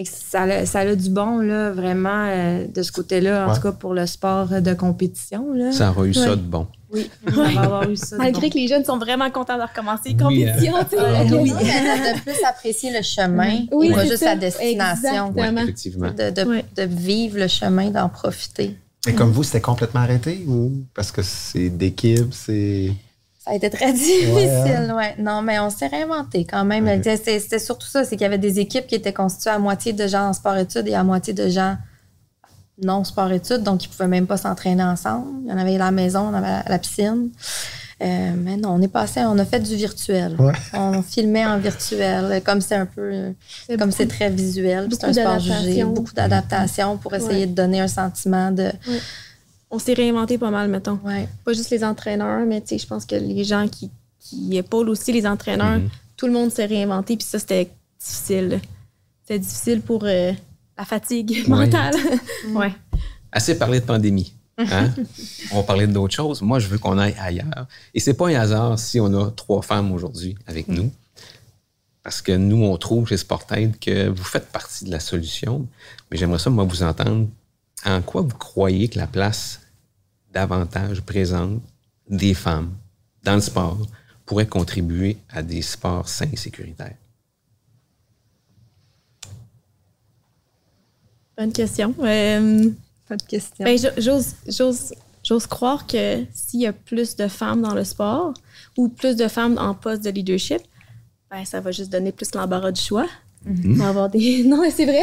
Ça, a, ça a du bon, là, vraiment, euh, de ce côté-là, en Ouais. tout cas pour le sport de compétition. Là. Ça aura eu ça de bon. Oui, ça va avoir eu ça. de Malgré bon. que les jeunes sont vraiment contents de recommencer les Oui, compétitions. tu sais. Euh, oui. de plus apprécier le chemin Oui, et pas juste ça. la destination. Effectivement. De, de, Ouais. de vivre le chemin, d'en profiter. Mais comme vous, c'était complètement arrêté ou parce que c'est d'équipe, c'est. Ça a été très difficile, hein? ouais. Non, mais on s'est réinventé quand même. C'était surtout ça, c'est qu'il y avait des équipes qui étaient constituées à moitié de gens en sport-études et à moitié de gens non sport-études, donc ils pouvaient même pas s'entraîner ensemble. Il y en avait à la maison, on avait à la piscine. Euh, mais non, on est passé, on a fait du virtuel. Ouais. On filmait en virtuel, comme c'est un peu, comme c'est très visuel, puis c'est un sport jugé, beaucoup d'adaptation pour essayer Ouais. de donner un sentiment de, On s'est réinventé pas mal, mettons. ouais. Pas juste les entraîneurs, mais tu sais, je pense que les gens qui, qui épaulent aussi les entraîneurs, Mhm. tout le monde s'est réinventé. Puis ça, c'était difficile. C'était difficile pour euh, la fatigue mentale. ouais. Assez parlé de pandémie. hein? on va parler d'autres choses. Moi, je veux qu'on aille ailleurs. Et c'est pas un hasard si on a trois femmes aujourd'hui avec nous. Parce que nous, on trouve chez Sportaid que vous faites partie de la solution. Mais j'aimerais ça, moi, vous entendre. En quoi vous croyez que la place davantage présente des femmes dans le sport pourrait contribuer à des sports sains et sécuritaires? Bonne question. Euh, Pas de question. ben, jo- j'ose, j'ose, j'ose croire que s'il y a plus de femmes dans le sport ou plus de femmes en poste de leadership, ben, ça va juste donner plus l'embarras du choix. On va avoir des... Non, mais c'est vrai.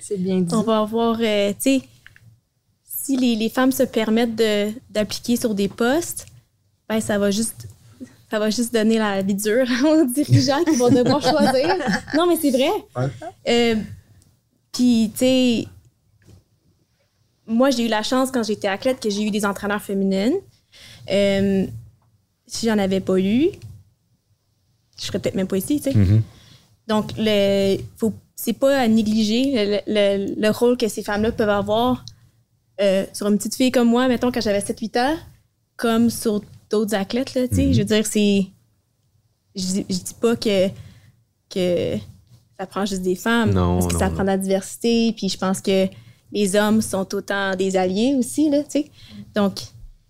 C'est bien dit. On va avoir, euh, tu sais, si les, les femmes se permettent de- d'appliquer sur des postes, ben ça va juste ça va juste donner la vie dure aux dirigeants qui vont devoir choisir. Non, mais c'est vrai. Ouais. Euh, Puis, tu sais, moi, j'ai eu la chance quand j'étais athlète que j'ai eu des entraîneurs féminines. Euh, si j'en avais pas eu, je serais peut-être même pas ici, tu sais. Mhm. Donc, le, faut, c'est pas à négliger le, le- le rôle que ces femmes-là peuvent avoir euh, sur une petite fille comme moi, mettons, quand j'avais 7-8 ans, comme sur d'autres athlètes, là, tu sais. Mhm. Je veux dire, c'est... Je, dis- je dis pas que, que ça prend juste des femmes, Non, parce que non, ça non. prend de la diversité, puis je pense que les hommes sont autant des alliés aussi, là, tu sais. Donc,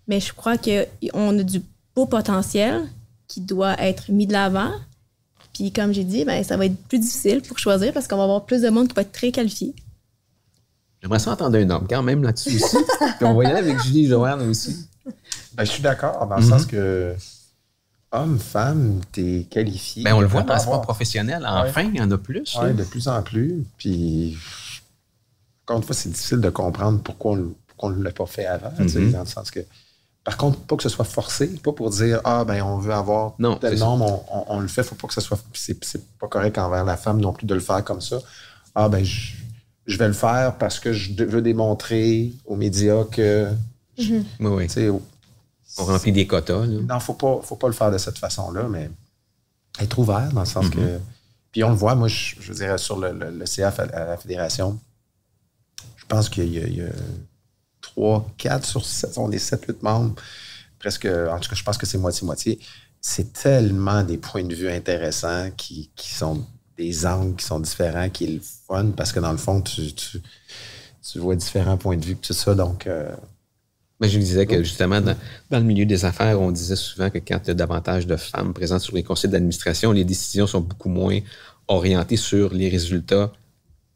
mais je crois qu'on a du beau potentiel qui doit être mis de l'avant. Puis comme j'ai dit, ben, ça va être plus difficile pour choisir parce qu'on va avoir plus de monde qui va être très qualifié. J'aimerais ça entendre un homme quand même là-dessus aussi. Puis on va y aller avec Julie Joanne aussi. Ben, je suis d'accord, dans le Mhm. sens que homme, femme, t'es qualifié. Ben, on le voit dans le sport professionnel. Enfin, il y en a plus. Ouais, là. de plus en plus. Puis, encore une fois, c'est difficile de comprendre pourquoi on pourquoi on ne l'a pas fait avant. tu sais, Mhm. Dans le sens que Par contre, pas que ce soit forcé, pas pour dire Ah, ben, on veut avoir Non, tel nombre, on, on- on le fait, faut pas que ce soit. C'est c'est pas correct envers la femme non plus de le faire comme ça. Ah, ben, je, je vais le faire parce que je veux démontrer aux médias que. Oui, oui. sais, On remplit des quotas. là. non, faut pas, faut pas le faire de cette façon-là, mais être ouvert dans le sens que. Puis on le voit, moi, je, je dirais sur le, le, le CF à, à la fédération, je pense qu'il y a, il y a 3, 4 sur 7, on est 7, 8 membres, presque, en tout cas, je pense que c'est moitié-moitié. C'est tellement des points de vue intéressants qui, qui sont des angles qui sont différents, qui est le fun, parce que dans le fond, tu, tu, tu vois différents points de vue, tout ça. Donc, euh, Mais je disais que justement, dans, dans le milieu des affaires, on disait souvent que quand il y a davantage de femmes présentes sur les conseils d'administration, les décisions sont beaucoup moins orientées sur les résultats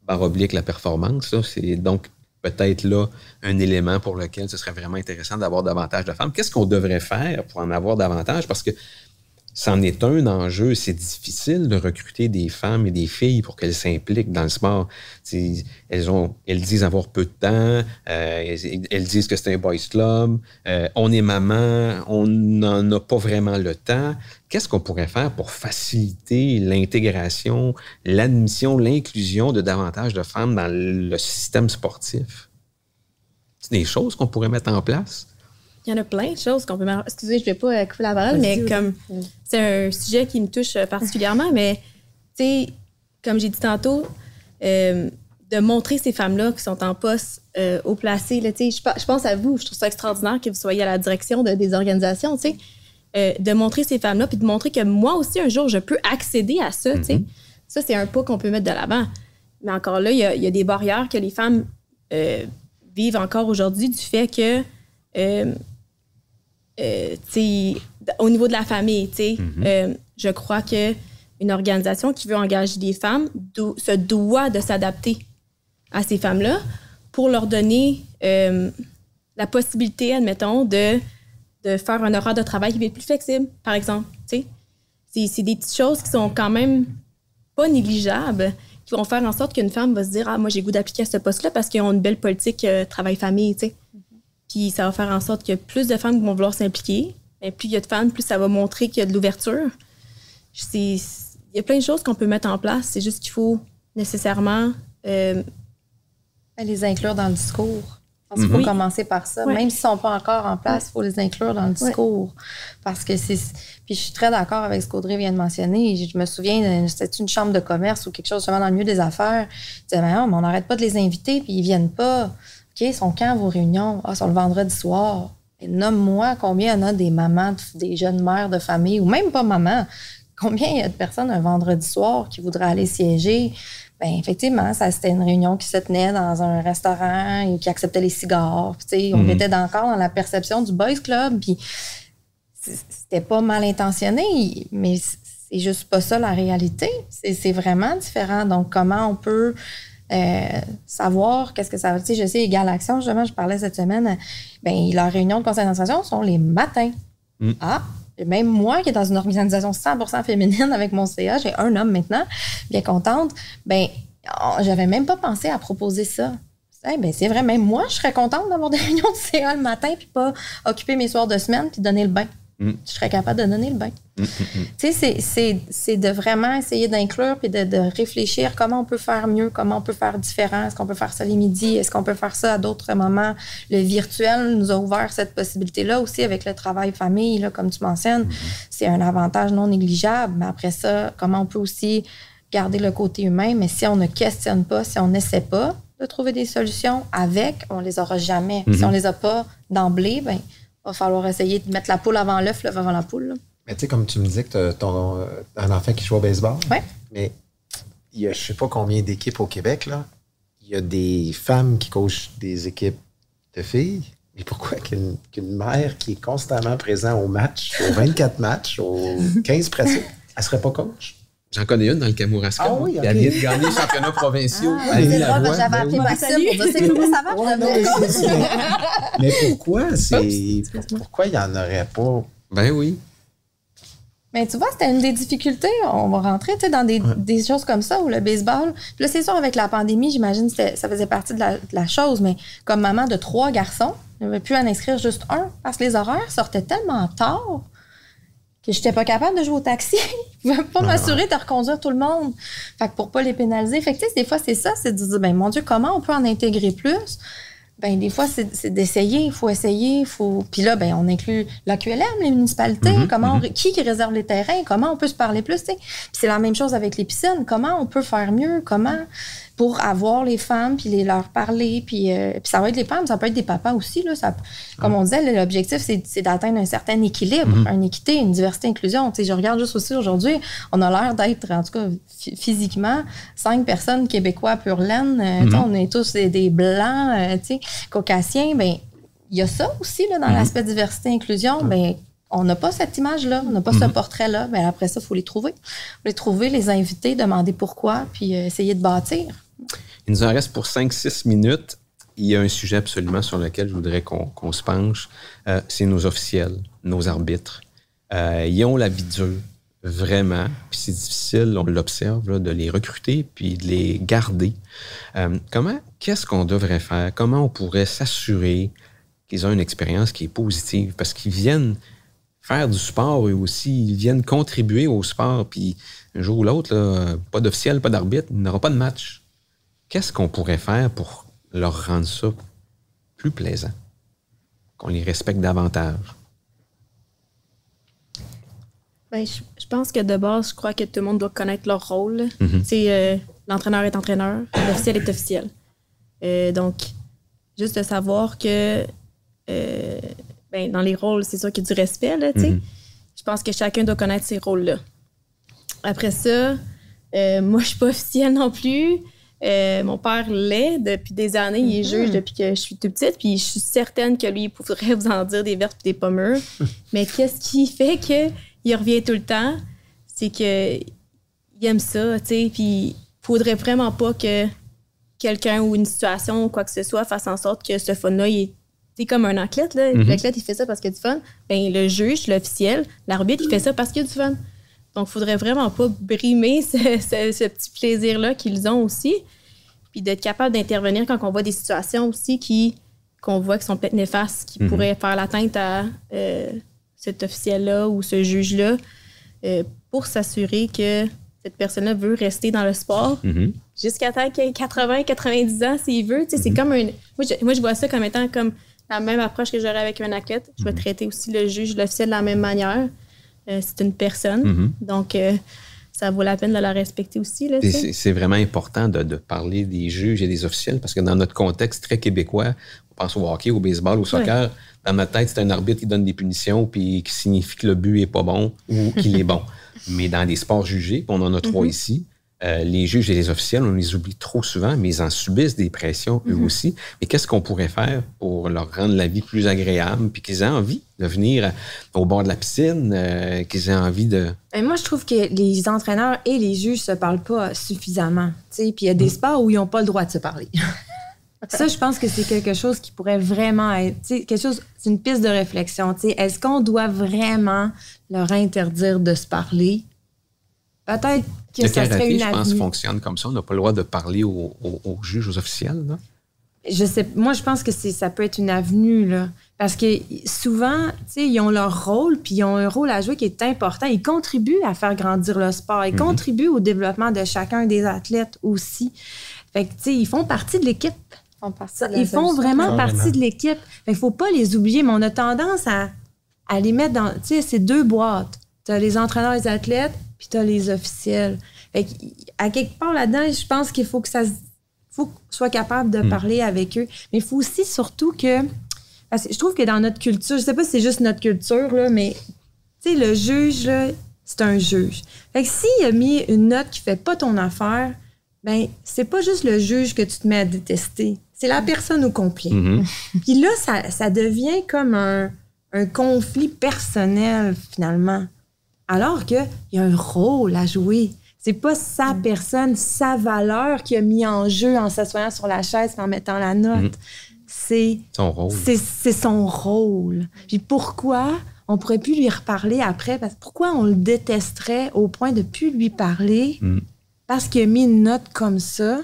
par oblique la performance. C'est donc peut-être là un élément pour lequel ce serait vraiment intéressant d'avoir davantage de femmes. Qu'est-ce qu'on devrait faire pour en avoir davantage? Parce que c'en est un enjeu. C'est difficile de recruter des femmes et des filles pour qu'elles s'impliquent dans le sport. Elles, ont, elles disent avoir peu de temps, euh, elles, elles disent que c'est un boys club, euh, on est maman, on n'en a pas vraiment le temps. Qu'est-ce qu'on pourrait faire pour faciliter l'intégration, l'admission, l'inclusion de davantage de femmes dans le système sportif? C'est des choses qu'on pourrait mettre en place? Il y en a plein de choses qu'on peut. Excusez, je vais pas euh, couper la parole, mais comme c'est un sujet qui me touche euh, particulièrement, mais tu sais, comme j'ai dit tantôt, euh, de montrer ces femmes-là qui sont en poste euh, haut placé, là, tu sais, je, je pense à vous, je trouve ça extraordinaire que vous soyez à la direction de, des organisations, tu sais, euh, de montrer ces femmes-là, puis de montrer que moi aussi, un jour, je peux accéder à ça, tu sais. Ça, c'est un pas qu'on peut mettre de l'avant. Mais encore là, il y a, il y a des barrières que les femmes vivent encore aujourd'hui du fait que euh, euh, tu sais, d- au niveau de la famille, sais, euh, je crois que une organisation qui veut engager des femmes do- se doit de s'adapter à ces femmes-là pour leur donner euh, la possibilité, admettons, de, de faire un horaire de travail qui va être plus flexible, par exemple. C'est c'est des petites choses qui sont quand même pas négligeables, qui vont faire en sorte qu'une femme va se dire Ah, moi, j'ai goût d'appliquer à ce poste-là parce qu'ils ont une belle politique euh, travail-famille. Puis ça va faire en sorte que plus de femmes vont vouloir s'impliquer. Et plus il y a de femmes, plus ça va montrer qu'il y a de l'ouverture. Il y a plein de choses qu'on peut mettre en place. C'est juste qu'il faut nécessairement. euh, Les inclure dans le discours. Je pense qu'il faut Oui. commencer par ça. Ouais. Même s'ils ne sont pas encore en place, il faut les inclure dans le discours. Parce que c'est. Puis je suis très d'accord avec ce qu'Audrey vient de mentionner. Je me souviens, c'était une chambre de commerce ou quelque chose justement dans le milieu des affaires? Je disais, mais on n'arrête pas de les inviter, puis ils viennent pas. OK, sont quand vos réunions? Ah, sont le vendredi soir. Et nomme-moi combien il y en a des mamans, de- des jeunes mères de famille, ou même pas mamans. Combien il y a de personnes un vendredi soir qui voudraient aller siéger? Ben effectivement, ça c'était une réunion qui se tenait dans un restaurant et qui acceptait les cigares. Puis, on était dans- encore dans la perception du boys club. Puis c'était pas mal intentionné, mais c'est juste pas ça la réalité. C'est vraiment différent. Donc comment on peut euh, savoir qu'est-ce que ça veut dire. Je sais, Égal Action, justement, je parlais cette semaine, ben, leurs réunions de conseil d'administration sont les matins. Mm. Ah, même moi qui est dans une organisation 100% féminine avec mon CA, j'ai un homme maintenant, bien contente, ben, j'avais même pas pensé à proposer ça. Eh ben, c'est vrai, même moi, je serais contente d'avoir des réunions de CA le matin puis pas occuper mes soirs de semaine puis donner le bain. Mm. Je serais capable de donner le bain. Mm, mm, mm. Tu sais, c'est- de vraiment essayer d'inclure puis de, de réfléchir comment on peut faire mieux, comment on peut faire différent. Est-ce qu'on peut faire ça les midis? Est-ce qu'on peut faire ça à d'autres moments? Le virtuel nous a ouvert cette possibilité-là aussi avec le travail famille, là, comme tu mentionnes. C'est un avantage non négligeable. Mais après ça, comment on peut aussi garder le côté humain? Mais si on ne questionne pas, si on n'essaie pas de trouver des solutions avec, on les aura jamais. Si on les a pas d'emblée, ben, va falloir essayer de mettre la poule avant l'œuf, l'œuf avant la poule. là. Mais tu sais, comme tu me disais que tu as un enfant qui joue au baseball. Ouais. Mais il y a je sais pas combien d'équipes au Québec, là. Il y a des femmes qui coachent des équipes de filles. Mais pourquoi qu'une mère qui est constamment présente au match, aux 24 matchs, aux 15 pratiques, elle serait pas coach? J'en connais une dans le Kamouraska. Ah oui, qui ok. a vient de gagner les championnats provinciaux. Ah, c'est drôle, j'avais Ben appelé oui. Maxime pour dire c'est comment ça va. Ouais, non, mais c'est ça. Mais pourquoi c'est. Pourquoi il n'y en aurait pas? Ben oui. Mais tu vois, c'était une des difficultés. On va rentrer tu sais, dans des, des choses comme ça, ou le baseball. Puis là, c'est sûr, avec la pandémie, j'imagine que c'était- ça faisait partie de la, de la chose, mais comme maman de trois garçons, J'avais pu en inscrire juste un parce que les horaires sortaient tellement tard que j'étais pas capable de jouer au taxi. Je pouvais pas m'assurer de reconduire tout le monde. Fait que pour pas les pénaliser. Fait que, des fois, c'est ça, c'est de dire, ben, mon Dieu, comment on peut en intégrer plus? Ben, des fois, c'est d'essayer, il faut essayer, il faut. Puis là, ben, on inclut l'AQLM, les municipalités, Mhm, comment on- mhm. qui qui réserve les terrains, comment on peut se parler plus, tu sais? Puis c'est la même chose avec les piscines, comment on peut faire mieux, comment? Pour avoir les femmes puis les leur parler puis, euh, puis ça va être les femmes ça peut être des papas aussi là ça, comme on disait l'objectif c'est d'atteindre un certain équilibre Mhm. une équité une diversité inclusion tu sais je regarde juste aussi aujourd'hui on a l'air d'être en tout cas phy- physiquement cinq personnes québécois pur laine euh, Mhm. on est tous des, des blancs euh, tu sais caucasiens ben il y a ça aussi là, dans Mhm. l'aspect diversité inclusion ben on n'a pas cette image-là, on n'a pas ce portrait-là. Ben après ça, il faut les trouver. faut les trouver, les inviter, demander pourquoi, puis euh, essayer de bâtir. Il nous en reste pour 5-6 minutes. Il y a un sujet absolument sur lequel je voudrais qu'on se penche. Euh, c'est nos officiels, nos arbitres. Euh, ils ont la vie dure, vraiment. Puis c'est difficile, on l'observe, de les recruter puis de les garder. Euh, comment, qu'est-ce qu'on devrait faire? Comment on pourrait s'assurer qu'ils ont une expérience qui est positive? Parce qu'ils viennent faire du sport eux aussi. Ils viennent contribuer au sport. Puis un jour ou l'autre, pas d'officiel, pas d'arbitre, il n'y aura pas de match. Qu'est-ce qu'on pourrait faire pour leur rendre ça plus plaisant? Qu'on les respecte davantage? Ben, je, je pense que de base, je crois que tout le monde doit connaître leur rôle. Mhm. C'est euh, l'entraîneur est entraîneur, l'officiel est officiel. Euh, donc, juste de savoir que euh, ben, dans les rôles, c'est sûr qu'il y a du respect, là. Mhm. Je pense que chacun doit connaître ses rôles-là. Après ça, moi, je suis pas officielle non plus. Euh, mon père l'est depuis des années. Il est juge depuis que je suis toute petite. Puis je suis certaine que lui, il pourrait vous en dire des vertes et des pommures. Mais qu'est-ce qui fait qu'il revient tout le temps? C'est que il aime ça, tu sais. Puis faudrait vraiment pas que quelqu'un ou une situation ou quoi que ce soit fasse en sorte que ce fun-là, il est c'est comme un athlète, là. Mhm. L'athlète, il fait ça parce qu'il y a du fun. Ben, le juge, l'officiel, l'arbitre, il fait ça parce qu'il y a du fun. Donc, il faudrait vraiment pas brimer ce, ce- ce petit plaisir-là qu'ils ont aussi. Puis d'être capable d'intervenir quand on voit des situations aussi qui qu'on voit qui sont peut-être néfastes, qui Mhm. pourraient faire l'atteinte à euh, cet officiel-là ou ce juge-là, euh, pour s'assurer que cette personne-là veut rester dans le sport Mhm. jusqu'à temps qu'il ait 80, 90 ans s'il veut. Tu sais, C'est comme un. Moi je, moi, je vois ça comme étant comme la même approche que j'aurais avec un athlète. Je vais traiter aussi le juge, l'officiel de la même manière. Euh, c'est une personne. Mhm. Donc, euh, ça vaut la peine de la respecter aussi. C'est vraiment important de, de parler des juges et des officiels parce que dans notre contexte très québécois, on pense au hockey, au baseball, au soccer. Dans notre tête, c'est un arbitre qui donne des punitions puis qui signifie que le but est pas bon ou qu'il est bon. Mais dans des sports jugés, on en a trois Mhm. ici, euh, les juges et les officiels, on les oublie trop souvent, mais ils en subissent des pressions eux Mhm. aussi. Et qu'est-ce qu'on pourrait faire pour leur rendre la vie plus agréable puis qu'ils aient envie de venir euh, au bord de la piscine, euh, qu'ils aient envie de... Ben, moi, je trouve que les entraîneurs et les juges se parlent pas suffisamment. Puis il y a des sports où ils n'ont pas le droit de se parler. Ça, je pense que c'est quelque chose qui pourrait vraiment être, quelque chose, c'est une piste de réflexion. Est-ce qu'on doit vraiment leur interdire de se parler? Peut-être que Le ça serait une je pense, avenue. fonctionne comme ça. On n'a pas le droit de parler aux, aux juges, aux officiels. là. Je sais, moi, je pense que ça peut être une avenue, là. Parce que souvent, tu sais, ils ont leur rôle, puis ils ont un rôle à jouer qui est important. Ils contribuent à faire grandir le sport. Ils Mhm. contribuent au développement de chacun des athlètes aussi. Fait que, tu sais, ils font partie de l'équipe. Ils font, ils vraiment partie de l'équipe. Fait qu'il faut pas les oublier, mais on a tendance à, à les mettre dans, tu sais, ces deux boîtes. Tu as les entraîneurs, les athlètes, puis tu as les officiels. Fait à quelque part là-dedans, je pense qu'il faut que ça faut soit capable de Mm. parler avec eux. Mais il faut aussi surtout que, parce que je trouve que dans notre culture, je sais pas si c'est juste notre culture, là, mais tu sais, le juge, c'est un juge. Fait que s'il a mis une note qui fait pas ton affaire, ben c'est pas juste le juge que tu te mets à détester. C'est la personne au complet. Mhm. Puis là, ça, ça devient comme un, un conflit personnel, finalement. Alors qu'il y a un rôle à jouer. C'est pas sa personne, sa valeur qui a mis en jeu en s'assoyant sur la chaise et en mettant la note. Mhm. C'est Son rôle. c'est c'est son rôle. Puis pourquoi on pourrait plus lui reparler après? Parce, pourquoi on le détesterait au point de plus lui parler? Mm. Parce qu'il a mis une note comme ça.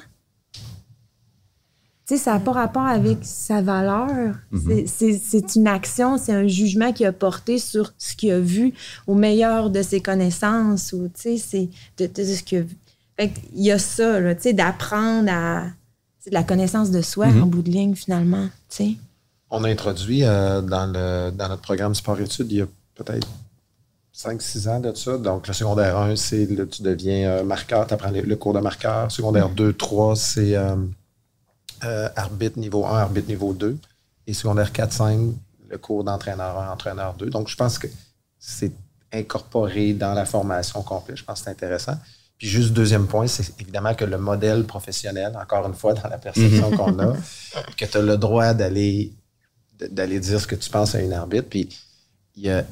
Sais, ça n'a pas rapport avec sa valeur. Mhm. C'est- C'est c'est une action, c'est un jugement qu'il a porté sur ce qu'il a vu au meilleur de ses connaissances ou, tu sais, c'est de, de ce qu'il a vu. Fait qu'il y a ça, là, tu sais, d'apprendre à... C'est de la connaissance de soi, Mhm. en bout de ligne, finalement, tu sais. On a introduit euh, dans, le, dans notre programme sport-études il y a peut-être 5-6 ans de ça. Donc, le secondaire 1, c'est tu deviens euh, marqueur, tu apprends le, le cours de marqueur. Secondaire 2, 3, c'est euh, euh, arbitre niveau 1, arbitre niveau 2. Et secondaire 4, 5, le cours d'entraîneur 1, entraîneur 2. Donc, je pense que c'est incorporé dans la formation complète. Je pense que c'est intéressant. Puis juste deuxième point, c'est évidemment que le modèle professionnel, encore une fois, dans la perception qu'on a, que tu as le droit d'aller dire ce que tu penses à une arbitre. Puis il y a,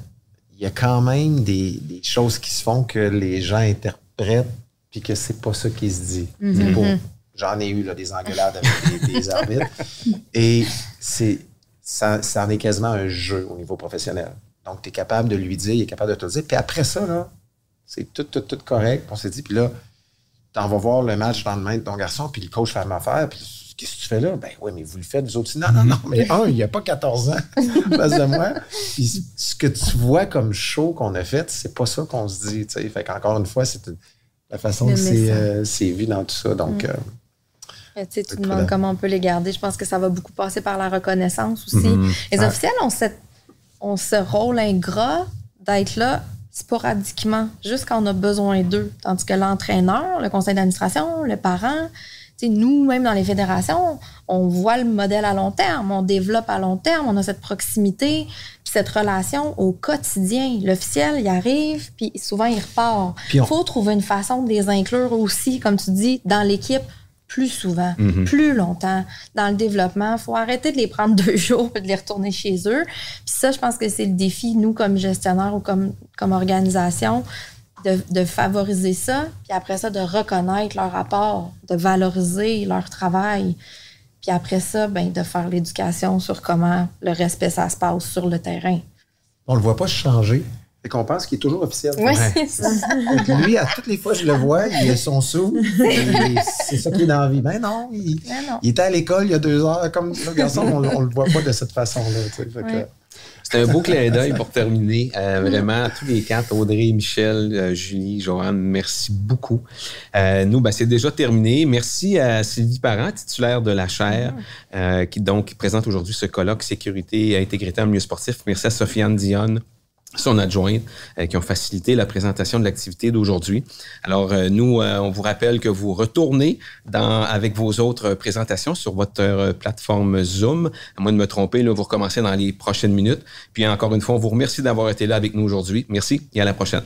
il y a quand même des, des choses qui se font que les gens interprètent puis que c'est pas ça qui se dit. C'est pour- J'en ai eu là, des engueulades avec des, des arbitres. Et c'est ça, ça en est quasiment un jeu au niveau professionnel. Donc, tu es capable de lui dire, il est capable de te le dire. Puis après ça, là, c'est tout, tout, tout correct. On s'est dit, puis là, t'en vas voir le match dans le main de ton garçon, puis le coach fait même affaire, puis qu'est-ce que tu fais là? Ben oui, mais vous le faites, vous autres. Non, non, non, mais un, il n'y a pas 14 ans en face de moi. Puis ce que tu vois comme show qu'on a fait, c'est pas ça qu'on se dit. tu sais. Fait qu'encore une fois, c'est une- la façon que c'est euh, vu dans tout ça. Donc, euh, Mais tu que demandes comment on peut les garder. Je pense que ça va beaucoup passer par la reconnaissance aussi. Mhm. Les Ouais. officiels ont, cette, ont ce rôle ingrat d'être là sporadiquement, juste quand on a besoin d'eux. Tandis que l'entraîneur, le conseil d'administration, le parent, nous, même dans les fédérations, on voit le modèle à long terme, on développe à long terme, on a cette proximité, puis cette relation au quotidien. L'officiel, il arrive, puis souvent, il repart. Il on- faut trouver une façon de les inclure aussi, comme tu dis, dans l'équipe plus souvent, Mhm. plus longtemps. Dans le développement, il faut arrêter de les prendre deux jours et de les retourner chez eux. Puis ça, je pense que c'est le défi, nous, comme gestionnaires ou comme, comme organisation, de, de favoriser ça, puis après ça, de reconnaître leur rapport, de valoriser leur travail. Puis après ça, ben, de faire l'éducation sur comment le respect, ça se passe sur le terrain. on le voit pas changer. Fait qu'on pense qu'il est toujours officiel. Oui, c'est ça. Fait que lui, à toutes les fois que je le vois, il a son sou. C'est ça qui est dans la vie. Ben non, il, Mais non. il était à l'école il y a deux heures. Comme le garçon, on, on le voit pas de cette façon-là. tu sais. C'était un beau clin d'œil pour terminer. Euh, vraiment, tous les quatre, Audrey, Michel, euh, Julie, Joanne, merci beaucoup. Euh, nous, ben, c'est déjà terminé. Merci à Sylvie Parent, titulaire de la chaire, euh, qui donc présente aujourd'hui ce colloque Sécurité et intégrité en milieu sportif. Merci à Sofiane Dionne son adjointe, euh, qui ont facilité la présentation de l'activité d'aujourd'hui. Alors, euh, nous, euh, on vous rappelle que vous retournez dans, avec vos autres présentations sur votre plateforme Zoom. À moins de me tromper, là, vous recommencez dans les prochaines minutes. Puis encore une fois, on vous remercie d'avoir été là avec nous aujourd'hui. Merci et à la prochaine.